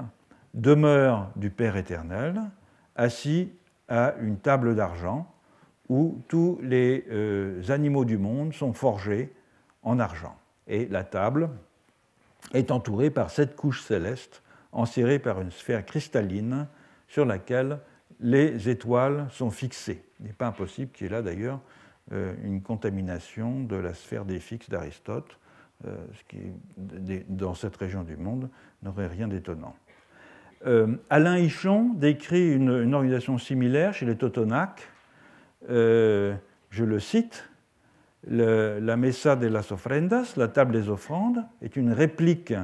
B: demeure du Père éternel, assis à une table d'argent où tous les euh, animaux du monde sont forgés en argent. Et la table est entourée par sept couches célestes enserrées par une sphère cristalline sur laquelle les étoiles sont fixées. Il n'est pas impossible qu'il y ait là d'ailleurs euh, une contamination de la sphère des fixes d'Aristote, euh, ce qui, dans cette région du monde, n'aurait rien d'étonnant. Euh, Alain Hichon décrit une, organisation similaire chez les Totonacs. Je le cite La Mesa de las Ofrendas, la table des offrandes, est une réplique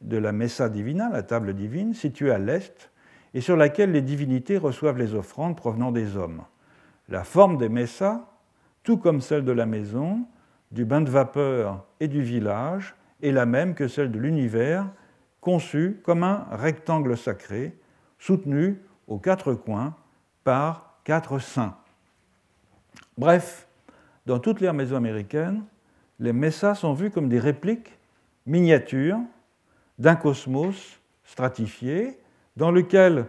B: de la Mesa Divina, la table divine, située à l'est, et sur laquelle les divinités reçoivent les offrandes provenant des hommes. La forme des Messas, tout comme celle de la maison, du bain de vapeur et du village, est la même que celle de l'univers conçu comme un rectangle sacré, soutenu aux quatre coins par quatre saints. Bref, dans toute l'ère mésoaméricaine, les messas sont vus comme des répliques miniatures d'un cosmos stratifié dans lequel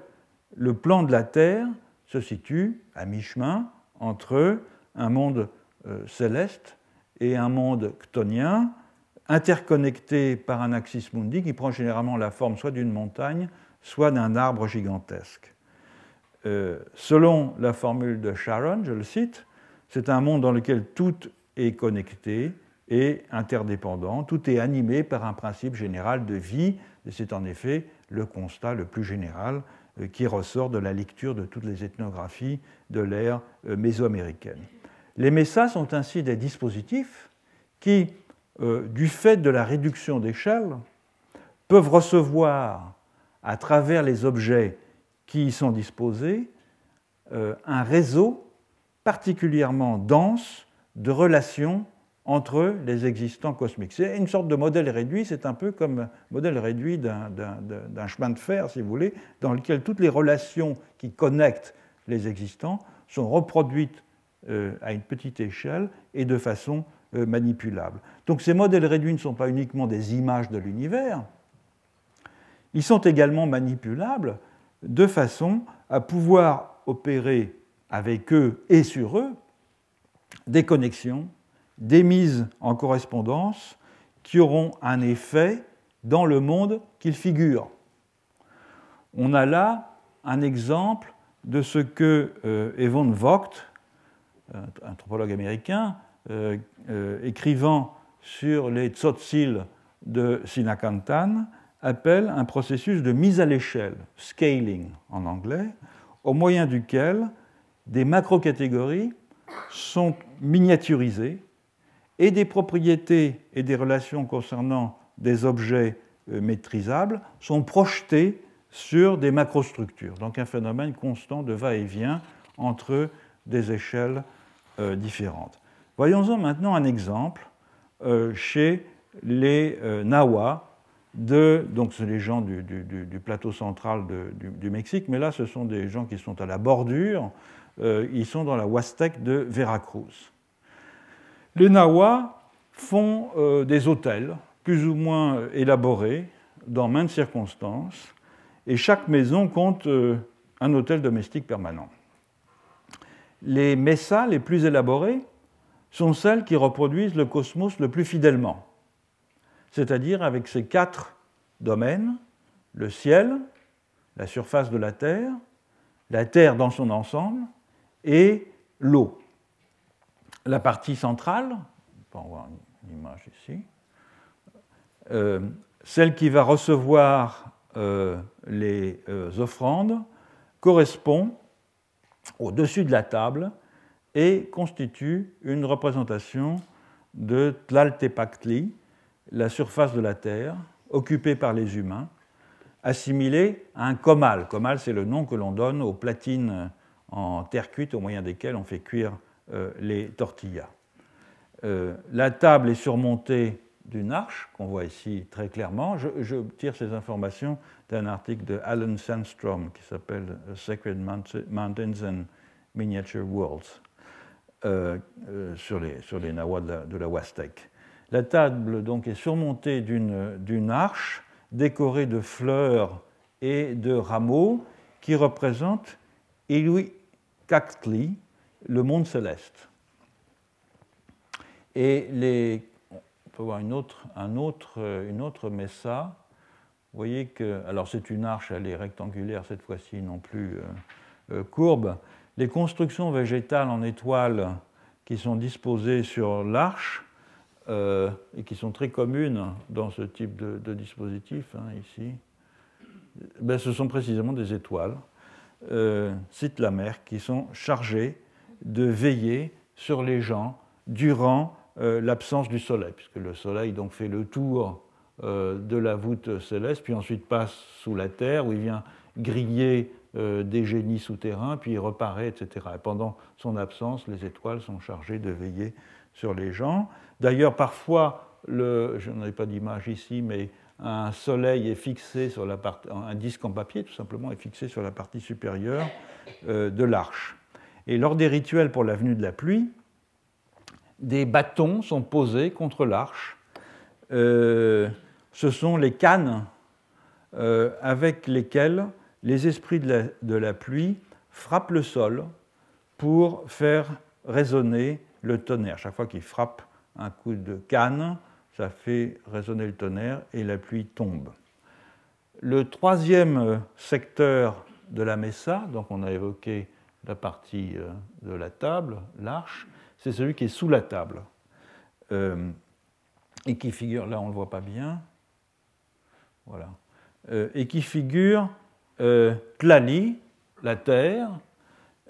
B: le plan de la Terre se situe à mi-chemin entre un monde euh, céleste et un monde chtonien, interconnectés par un axis mundi qui prend généralement la forme soit d'une montagne, soit d'un arbre gigantesque. Euh, selon la formule de Sharon, je le cite, c'est un monde dans lequel tout est connecté et interdépendant, tout est animé par un principe général de vie, et c'est en effet le constat le plus général euh, qui ressort de la lecture de toutes les ethnographies de l'ère euh, mésoaméricaine. Les messas sont ainsi des dispositifs qui, euh, du fait de la réduction d'échelle, peuvent recevoir à travers les objets qui y sont disposés un réseau particulièrement dense de relations entre les existants cosmiques. C'est une sorte de modèle réduit, c'est un peu comme modèle réduit d'un chemin de fer, si vous voulez, dans lequel toutes les relations qui connectent les existants sont reproduites euh, à une petite échelle et de façon euh, manipulables. Donc ces modèles réduits ne sont pas uniquement des images de l'univers, ils sont également manipulables de façon à pouvoir opérer avec eux et sur eux des connexions, des mises en correspondance qui auront un effet dans le monde qu'ils figurent. On a là un exemple de ce que euh, Vogt un anthropologue américain, écrivant sur les tzotzil de Sinakantan, appelle un processus de mise à l'échelle, scaling en anglais, au moyen duquel des macrocatégories sont miniaturisées et des propriétés et des relations concernant des objets euh, maîtrisables sont projetées sur des macrostructures. Donc un phénomène constant de va-et-vient entre des échelles euh, différentes. Voyons-en maintenant un exemple euh, chez les Nawa, de, donc c'est les gens du, plateau central du, Mexique, mais là ce sont des gens qui sont à la bordure, ils sont dans la Huastec de Veracruz. Les Nahuas font euh, des hôtels plus ou moins euh, élaborés dans maintes circonstances, et chaque maison compte euh, un hôtel domestique permanent. Les messas les plus élaborés sont celles qui reproduisent le cosmos le plus fidèlement, c'est-à-dire avec ces quatre domaines, le ciel, la surface de la Terre, la Terre dans son ensemble et l'eau la partie centrale, on voir une ici, euh, celle qui va recevoir euh, les euh, offrandes, correspond au-dessus de la table et constitue une représentation de Tlaltepactli, la surface de la Terre, occupée par les humains, assimilée à un comal. Comal, c'est le nom que l'on donne aux platines en terre cuite au moyen desquelles on fait cuire les tortillas. Euh, la table est surmontée d'une arche qu'on voit ici très clairement. Je, tire ces informations d'un article de Alan Sandstrom qui s'appelle Sacred Mountains and Miniature Worlds euh, sur, les, sur de la, de la table donc est surmontée d'une arche décorée de fleurs et de rameaux qui représentent Iwi Cactli, le monde céleste. Et les, on peut voir une autre, un autre, une autre messa. Vous voyez que, alors c'est une arche, elle est rectangulaire cette fois-ci, non plus euh, euh, courbe. Les constructions végétales en étoiles qui sont disposées sur l'arche euh, et qui sont très communes dans ce type de, dispositif, hein, ici, ben, ce sont précisément des étoiles, cite la mer, qui sont chargées de veiller sur les gens durant euh, l'absence du soleil, puisque le soleil donc fait le tour euh, de la voûte céleste, puis ensuite passe sous la terre, où il vient griller euh, des génies souterrains, puis il reparaît, etc. Et pendant son absence, les étoiles sont chargées de veiller sur les gens. D'ailleurs, parfois, je n'en ai pas d'image ici, mais un soleil est fixé sur la un disque en papier, tout simplement, est fixé sur la partie supérieure de l'arche. Et lors des rituels pour la venue de la pluie, des bâtons sont posés contre l'arche. Euh, ce sont les cannes euh, avec lesquelles les esprits de la, pluie frappent le sol pour faire résonner le tonnerre. Chaque fois qu'ils frappent un coup de canne, ça fait résonner le tonnerre et la pluie tombe. Le troisième secteur de la Messa, donc on a évoqué la partie euh, de la table, l'arche, c'est celui qui est sous la table. Euh, et qui figure, là on ne le voit pas bien, voilà, euh, et qui figure Tlali, la terre,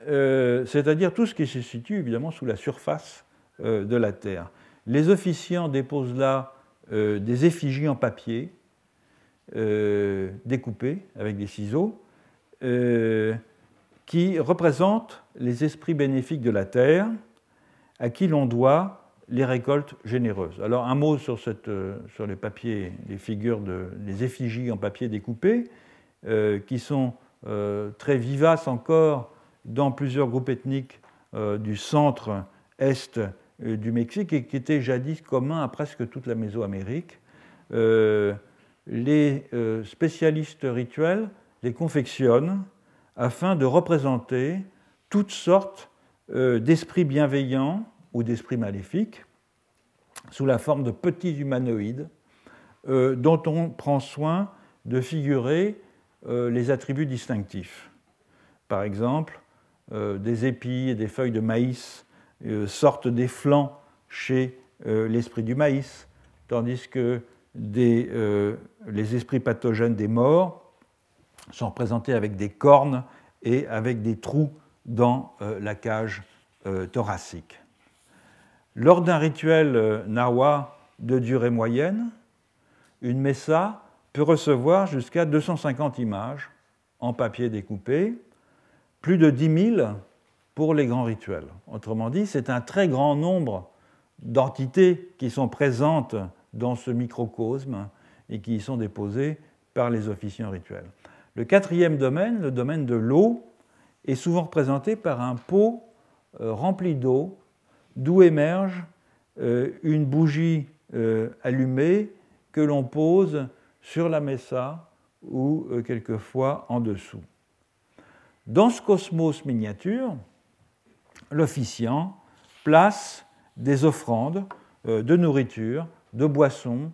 B: c'est-à-dire tout ce qui se situe évidemment sous la surface de la terre. Les officiants déposent là des effigies en papier, découpées avec des ciseaux, qui représentent les esprits bénéfiques de la terre à qui l'on doit les récoltes généreuses. Alors un mot sur, euh, les papiers, les figures, les effigies en papier découpé, euh, qui sont euh, très vivaces encore dans plusieurs groupes ethniques du centre-est du Mexique et qui étaient jadis communs à presque toute la Mésoamérique. les spécialistes rituels les confectionnent afin de représenter toutes sortes euh, d'esprits bienveillants ou d'esprits maléfiques sous la forme de petits humanoïdes euh, dont on prend soin de figurer euh, les attributs distinctifs. Par exemple, des épis et des feuilles de maïs sortent des flancs chez l'esprit du maïs, tandis que les esprits pathogènes des morts sont représentés avec des cornes et avec des trous dans la cage thoracique. Lors d'un rituel nawa de durée moyenne, une messa peut recevoir jusqu'à 250 images en papier découpé, plus de 10 000 pour les grands rituels. Autrement dit, c'est un très grand nombre d'entités qui sont présentes dans ce microcosme et qui y sont déposées par les officiants rituels. Le quatrième domaine, le domaine de l'eau, est souvent représenté par un pot euh, rempli d'eau d'où émerge euh, une bougie euh, allumée que l'on pose sur la messa ou quelquefois en dessous. Dans ce cosmos miniature, l'officiant place des offrandes de nourriture, de boissons,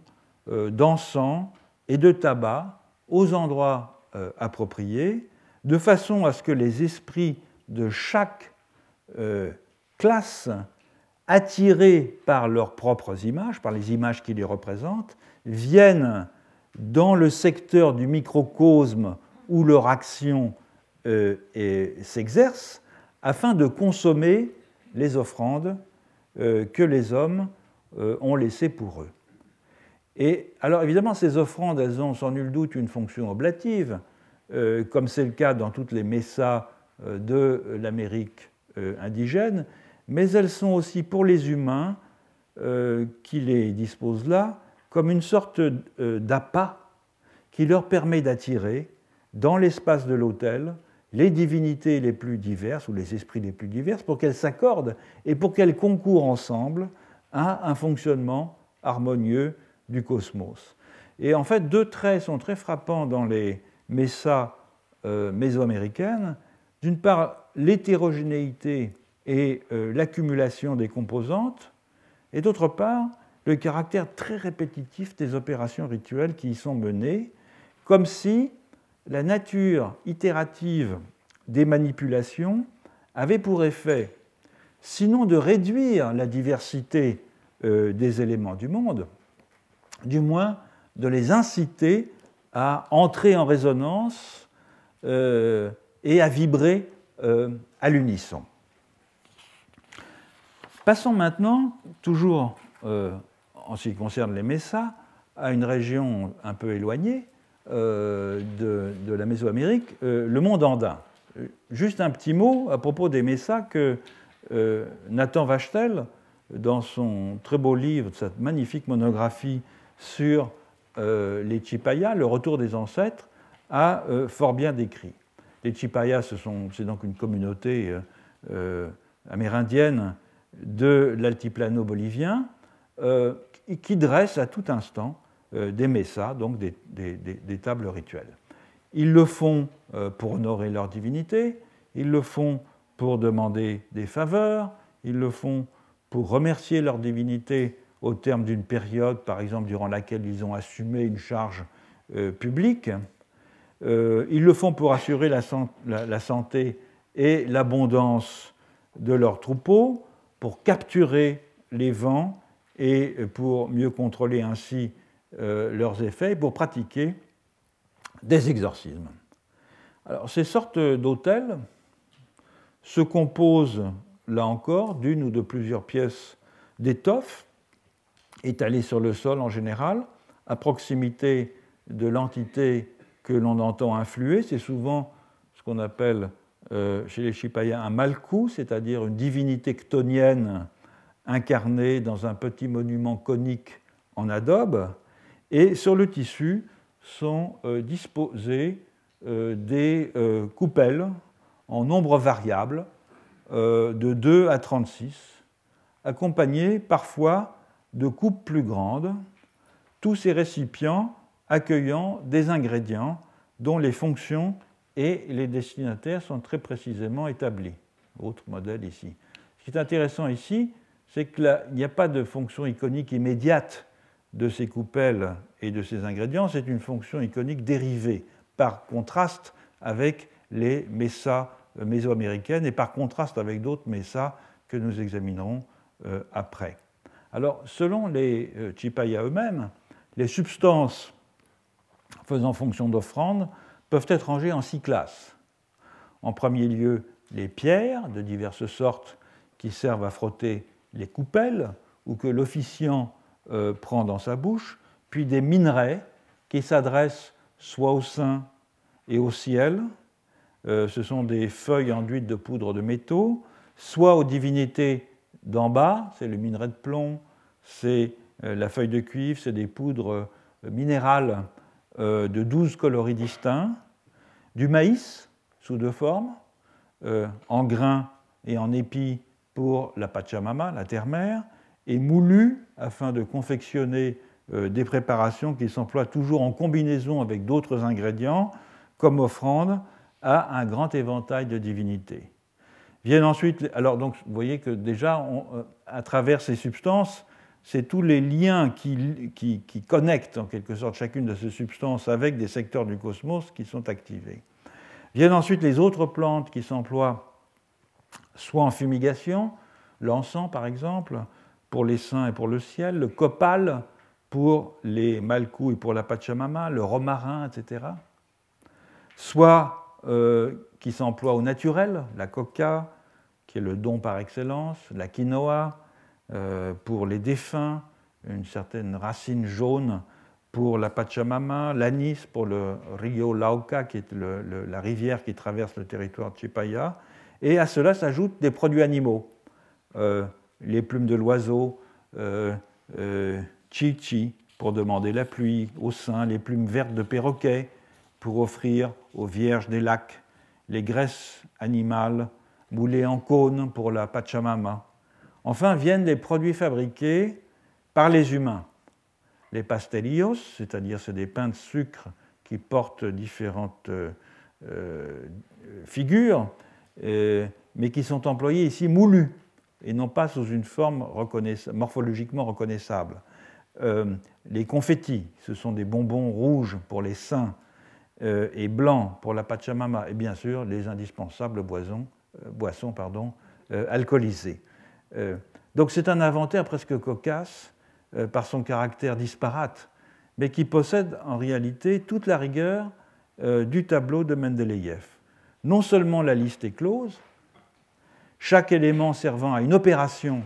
B: d'encens et de tabac aux endroits appropriés, de façon à ce que les esprits de chaque classe attirés par leurs propres images, par les images qui les représentent, viennent dans le secteur du microcosme où leur action euh, s'exerce afin de consommer les offrandes euh, que les hommes euh, ont laissées pour eux. Et alors évidemment, ces offrandes, elles ont sans nul doute une fonction oblative, comme c'est le cas dans toutes les messas de l'Amérique indigène, mais elles sont aussi pour les humains euh, qui les disposent là comme une sorte euh, d'appât qui leur permet d'attirer dans l'espace de l'autel les divinités les plus diverses ou les esprits les plus divers pour qu'elles s'accordent et pour qu'elles concourent ensemble à un fonctionnement harmonieux du cosmos. Et en fait, deux traits sont très frappants dans les messas euh, mésoaméricaines. D'une part, l'hétérogénéité et euh, l'accumulation des composantes, et d'autre part, le caractère très répétitif des opérations rituelles qui y sont menées, comme si la nature itérative des manipulations avait pour effet, sinon de réduire la diversité euh, des éléments du monde, du moins de les inciter à entrer en résonance euh, et à vibrer à l'unisson. Passons maintenant, toujours euh, en ce qui concerne les Messas, à une région un peu éloignée euh, de, la Mésoamérique, euh, le monde andin. Juste un petit mot à propos des Messas que Nathan Vachtel, dans son très beau livre, cette magnifique monographie sur les Chipayas, le retour des ancêtres, a fort bien décrit. Les Chipayas, c'est donc une communauté amérindienne de l'altiplano bolivien, euh, qui dresse à tout instant euh, des messas, donc des, tables rituelles. Ils le font euh, pour honorer leur divinité, ils le font pour demander des faveurs, ils le font pour remercier leur divinité au terme d'une période, par exemple, durant laquelle ils ont assumé une charge publique. ils le font pour assurer la santé et l'abondance de leurs troupeaux, pour capturer les vents et pour mieux contrôler ainsi euh, leurs effets, pour pratiquer des exorcismes. Alors, ces sortes d'hôtels se composent, là encore, d'une ou de plusieurs pièces d'étoffe étalées sur le sol en général, à proximité de l'entité que l'on entend influer. C'est souvent ce qu'on appelle euh, chez les Chipayas un malkou, c'est-à-dire une divinité ctonienne incarnée dans un petit monument conique en adobe, et sur le tissu sont euh, disposées euh, des coupelles en nombre variable de 2 à 36, accompagnées parfois de coupes plus grandes, tous ces récipients accueillant des ingrédients dont les fonctions et les destinataires sont très précisément établis. Autre modèle ici. Ce qui est intéressant ici, c'est qu'il n'y a pas de fonction iconique immédiate de ces coupelles et de ces ingrédients, c'est une fonction iconique dérivée, par contraste avec les messas mésoaméricaines et par contraste avec d'autres messas que nous examinerons après. Alors, selon les Chipaya eux-mêmes, les substances faisant fonction d'offrande peuvent être rangées en six classes. En premier lieu, les pierres de diverses sortes qui servent à frotter les coupelles ou que l'officiant euh, prend dans sa bouche, puis des minerais qui s'adressent soit au sein et au ciel, euh, ce sont des feuilles enduites de poudre de métaux, soit aux divinités d'en bas, c'est le minerai de plomb, c'est euh, la feuille de cuivre, c'est des poudres minérales de douze coloris distincts, du maïs sous deux formes, en grains et en épis pour la Pachamama, la terre-mère, et moulu afin de confectionner euh, des préparations qui s'emploient toujours en combinaison avec d'autres ingrédients comme offrande à un grand éventail de divinités. Viennent ensuite, alors donc vous voyez que déjà euh, à travers ces substances, c'est tous les liens qui, qui, qui, connectent en quelque sorte chacune de ces substances avec des secteurs du cosmos qui sont activés. Viennent ensuite les autres plantes qui s'emploient soit en fumigation, l'encens par exemple, pour les saints et pour le ciel, le copal pour les malcous et pour la Pachamama, le romarin, etc. Soit euh, qui s'emploie au naturel, la coca, qui est le don par excellence, la quinoa euh, pour les défunts, une certaine racine jaune pour la Pachamama, l'anis pour le Rio Lauca, qui est la rivière qui traverse le territoire de Chipaya, et à cela s'ajoutent des produits animaux. Euh, les plumes de l'oiseau, chichi pour demander la pluie, au sein les plumes vertes de perroquet pour offrir aux vierges des lacs, les graisses animales moulées en cône pour la Pachamama. Enfin viennent les produits fabriqués par les humains. Les pastelillos, c'est-à-dire c'est des pains de sucre qui portent différentes euh, figures, mais qui sont employés ici moulus et non pas sous une forme morphologiquement reconnaissable. Euh, les confettis, ce sont des bonbons rouges pour les saints euh, et blancs pour la Pachamama, et bien sûr les indispensables boissons, euh, boissons pardon, alcoolisées. donc c'est un inventaire presque cocasse par son caractère disparate, mais qui possède en réalité toute la rigueur du tableau de Mendeleïev. Non seulement la liste est close, chaque élément servant à une opération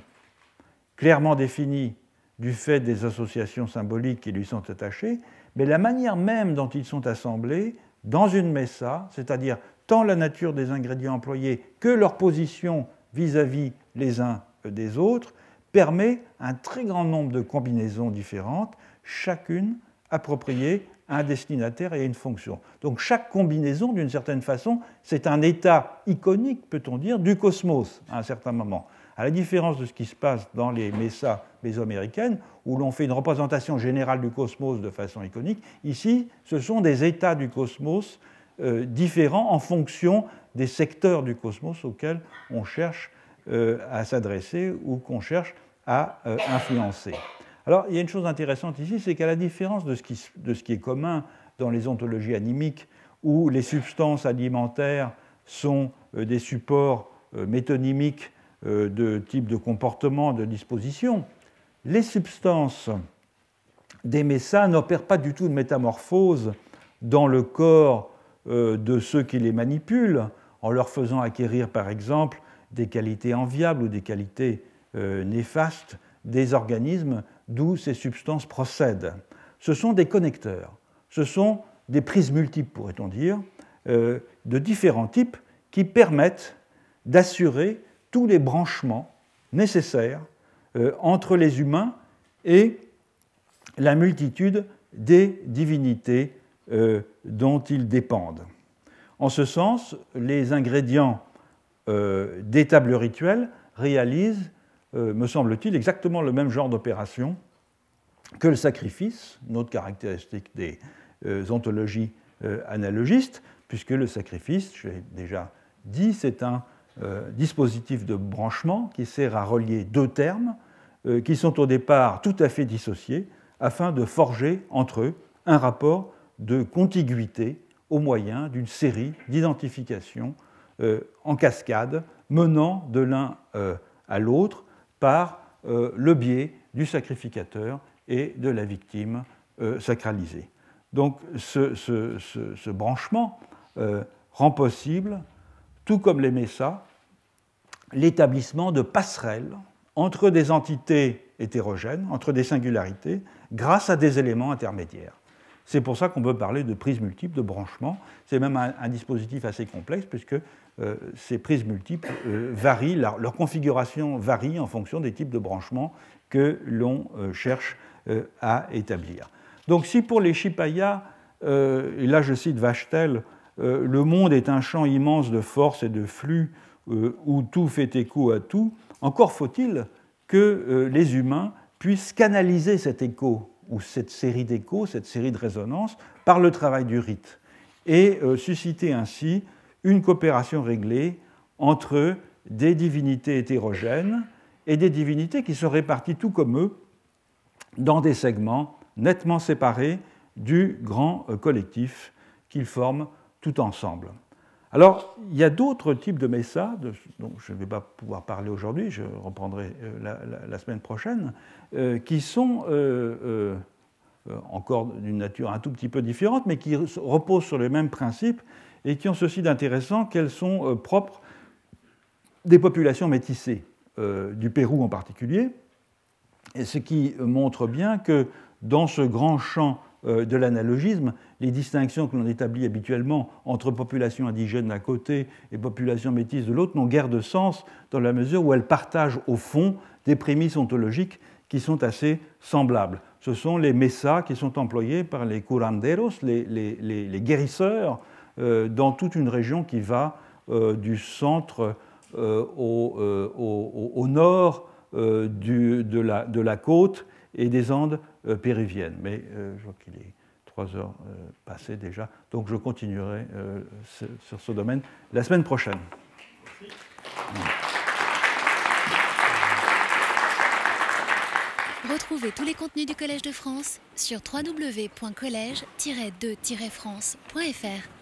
B: clairement définie du fait des associations symboliques qui lui sont attachées, mais la manière même dont ils sont assemblés dans une messa, c'est-à-dire tant la nature des ingrédients employés que leur position vis-à-vis les uns des autres, permet un très grand nombre de combinaisons différentes, chacune appropriée un destinataire et une fonction. Donc chaque combinaison, d'une certaine façon, c'est un état iconique, peut-on dire, du cosmos à un certain moment. À la différence de ce qui se passe dans les messas mésoaméricaines, où l'on fait une représentation générale du cosmos de façon iconique, ici, ce sont des états du cosmos euh, différents en fonction des secteurs du cosmos auxquels on cherche euh, à s'adresser ou qu'on cherche à euh, influencer. Alors, il y a une chose intéressante ici, c'est qu'à la différence de ce, qui, est commun dans les ontologies animiques, où les substances alimentaires sont des supports métonymiques de type de comportement, de disposition, les substances des messas n'opèrent pas du tout de métamorphose dans le corps de ceux qui les manipulent, en leur faisant acquérir, par exemple, des qualités enviables ou des qualités néfastes des organismes d'où ces substances procèdent. Ce sont des connecteurs, ce sont des prises multiples, pourrait-on dire, euh, de différents types qui permettent d'assurer tous les branchements nécessaires euh, entre les humains et la multitude des divinités euh, dont ils dépendent. En ce sens, les ingrédients des tables rituelles réalisent euh, me semble-t-il, exactement le même genre d'opération que le sacrifice, une autre caractéristique des euh, ontologies euh, analogistes, puisque le sacrifice, je l'ai déjà dit, c'est un dispositif de branchement qui sert à relier deux termes qui sont au départ tout à fait dissociés afin de forger entre eux un rapport de contiguïté au moyen d'une série d'identifications en cascade menant de l'un à l'autre par le biais du sacrificateur et de la victime sacralisée. Donc ce, branchement rend possible, tout comme les Messas, l'établissement de passerelles entre des entités hétérogènes, entre des singularités, grâce à des éléments intermédiaires. C'est pour ça qu'on peut parler de prises multiples, de branchements. C'est même un, dispositif assez complexe, puisque euh, ces prises multiples euh, varient, leur, configuration varie en fonction des types de branchements que l'on euh, cherche à établir. Donc si pour les Shipaya, et là je cite Vachtel, le monde est un champ immense de force et de flux où tout fait écho à tout, encore faut-il que les humains puissent canaliser cet écho ou cette série d'échos, cette série de résonances, par le travail du rite, et euh, susciter ainsi une coopération réglée entre des divinités hétérogènes et des divinités qui sont réparties tout comme eux dans des segments nettement séparés du grand euh, collectif qu'ils forment tout ensemble. Alors, il y a d'autres types de messas, dont je ne vais pas pouvoir parler aujourd'hui, je reprendrai euh, la, semaine prochaine, euh, qui sont euh, encore d'une nature un tout petit peu différente, mais qui reposent sur les mêmes principes et qui ont ceci d'intéressant qu'elles sont propres des populations métissées, du Pérou en particulier, et ce qui montre bien que dans ce grand champ de l'analogisme, les distinctions que l'on établit habituellement entre population indigène d'un côté et population métisse de l'autre n'ont guère de sens dans la mesure où elles partagent au fond des prémices ontologiques qui sont assez semblables. Ce sont les messas qui sont employés par les curanderos, les, guérisseurs, euh, dans toute une région qui va euh, du centre au, nord de, la, côte et des Andes euh, péruvienne. Mais euh, je vois qu'il est trois heures euh, passées déjà, donc je continuerai sur ce domaine la semaine prochaine.
A: Retrouvez tous les contenus du Collège de France sur www.colège-2-france.fr.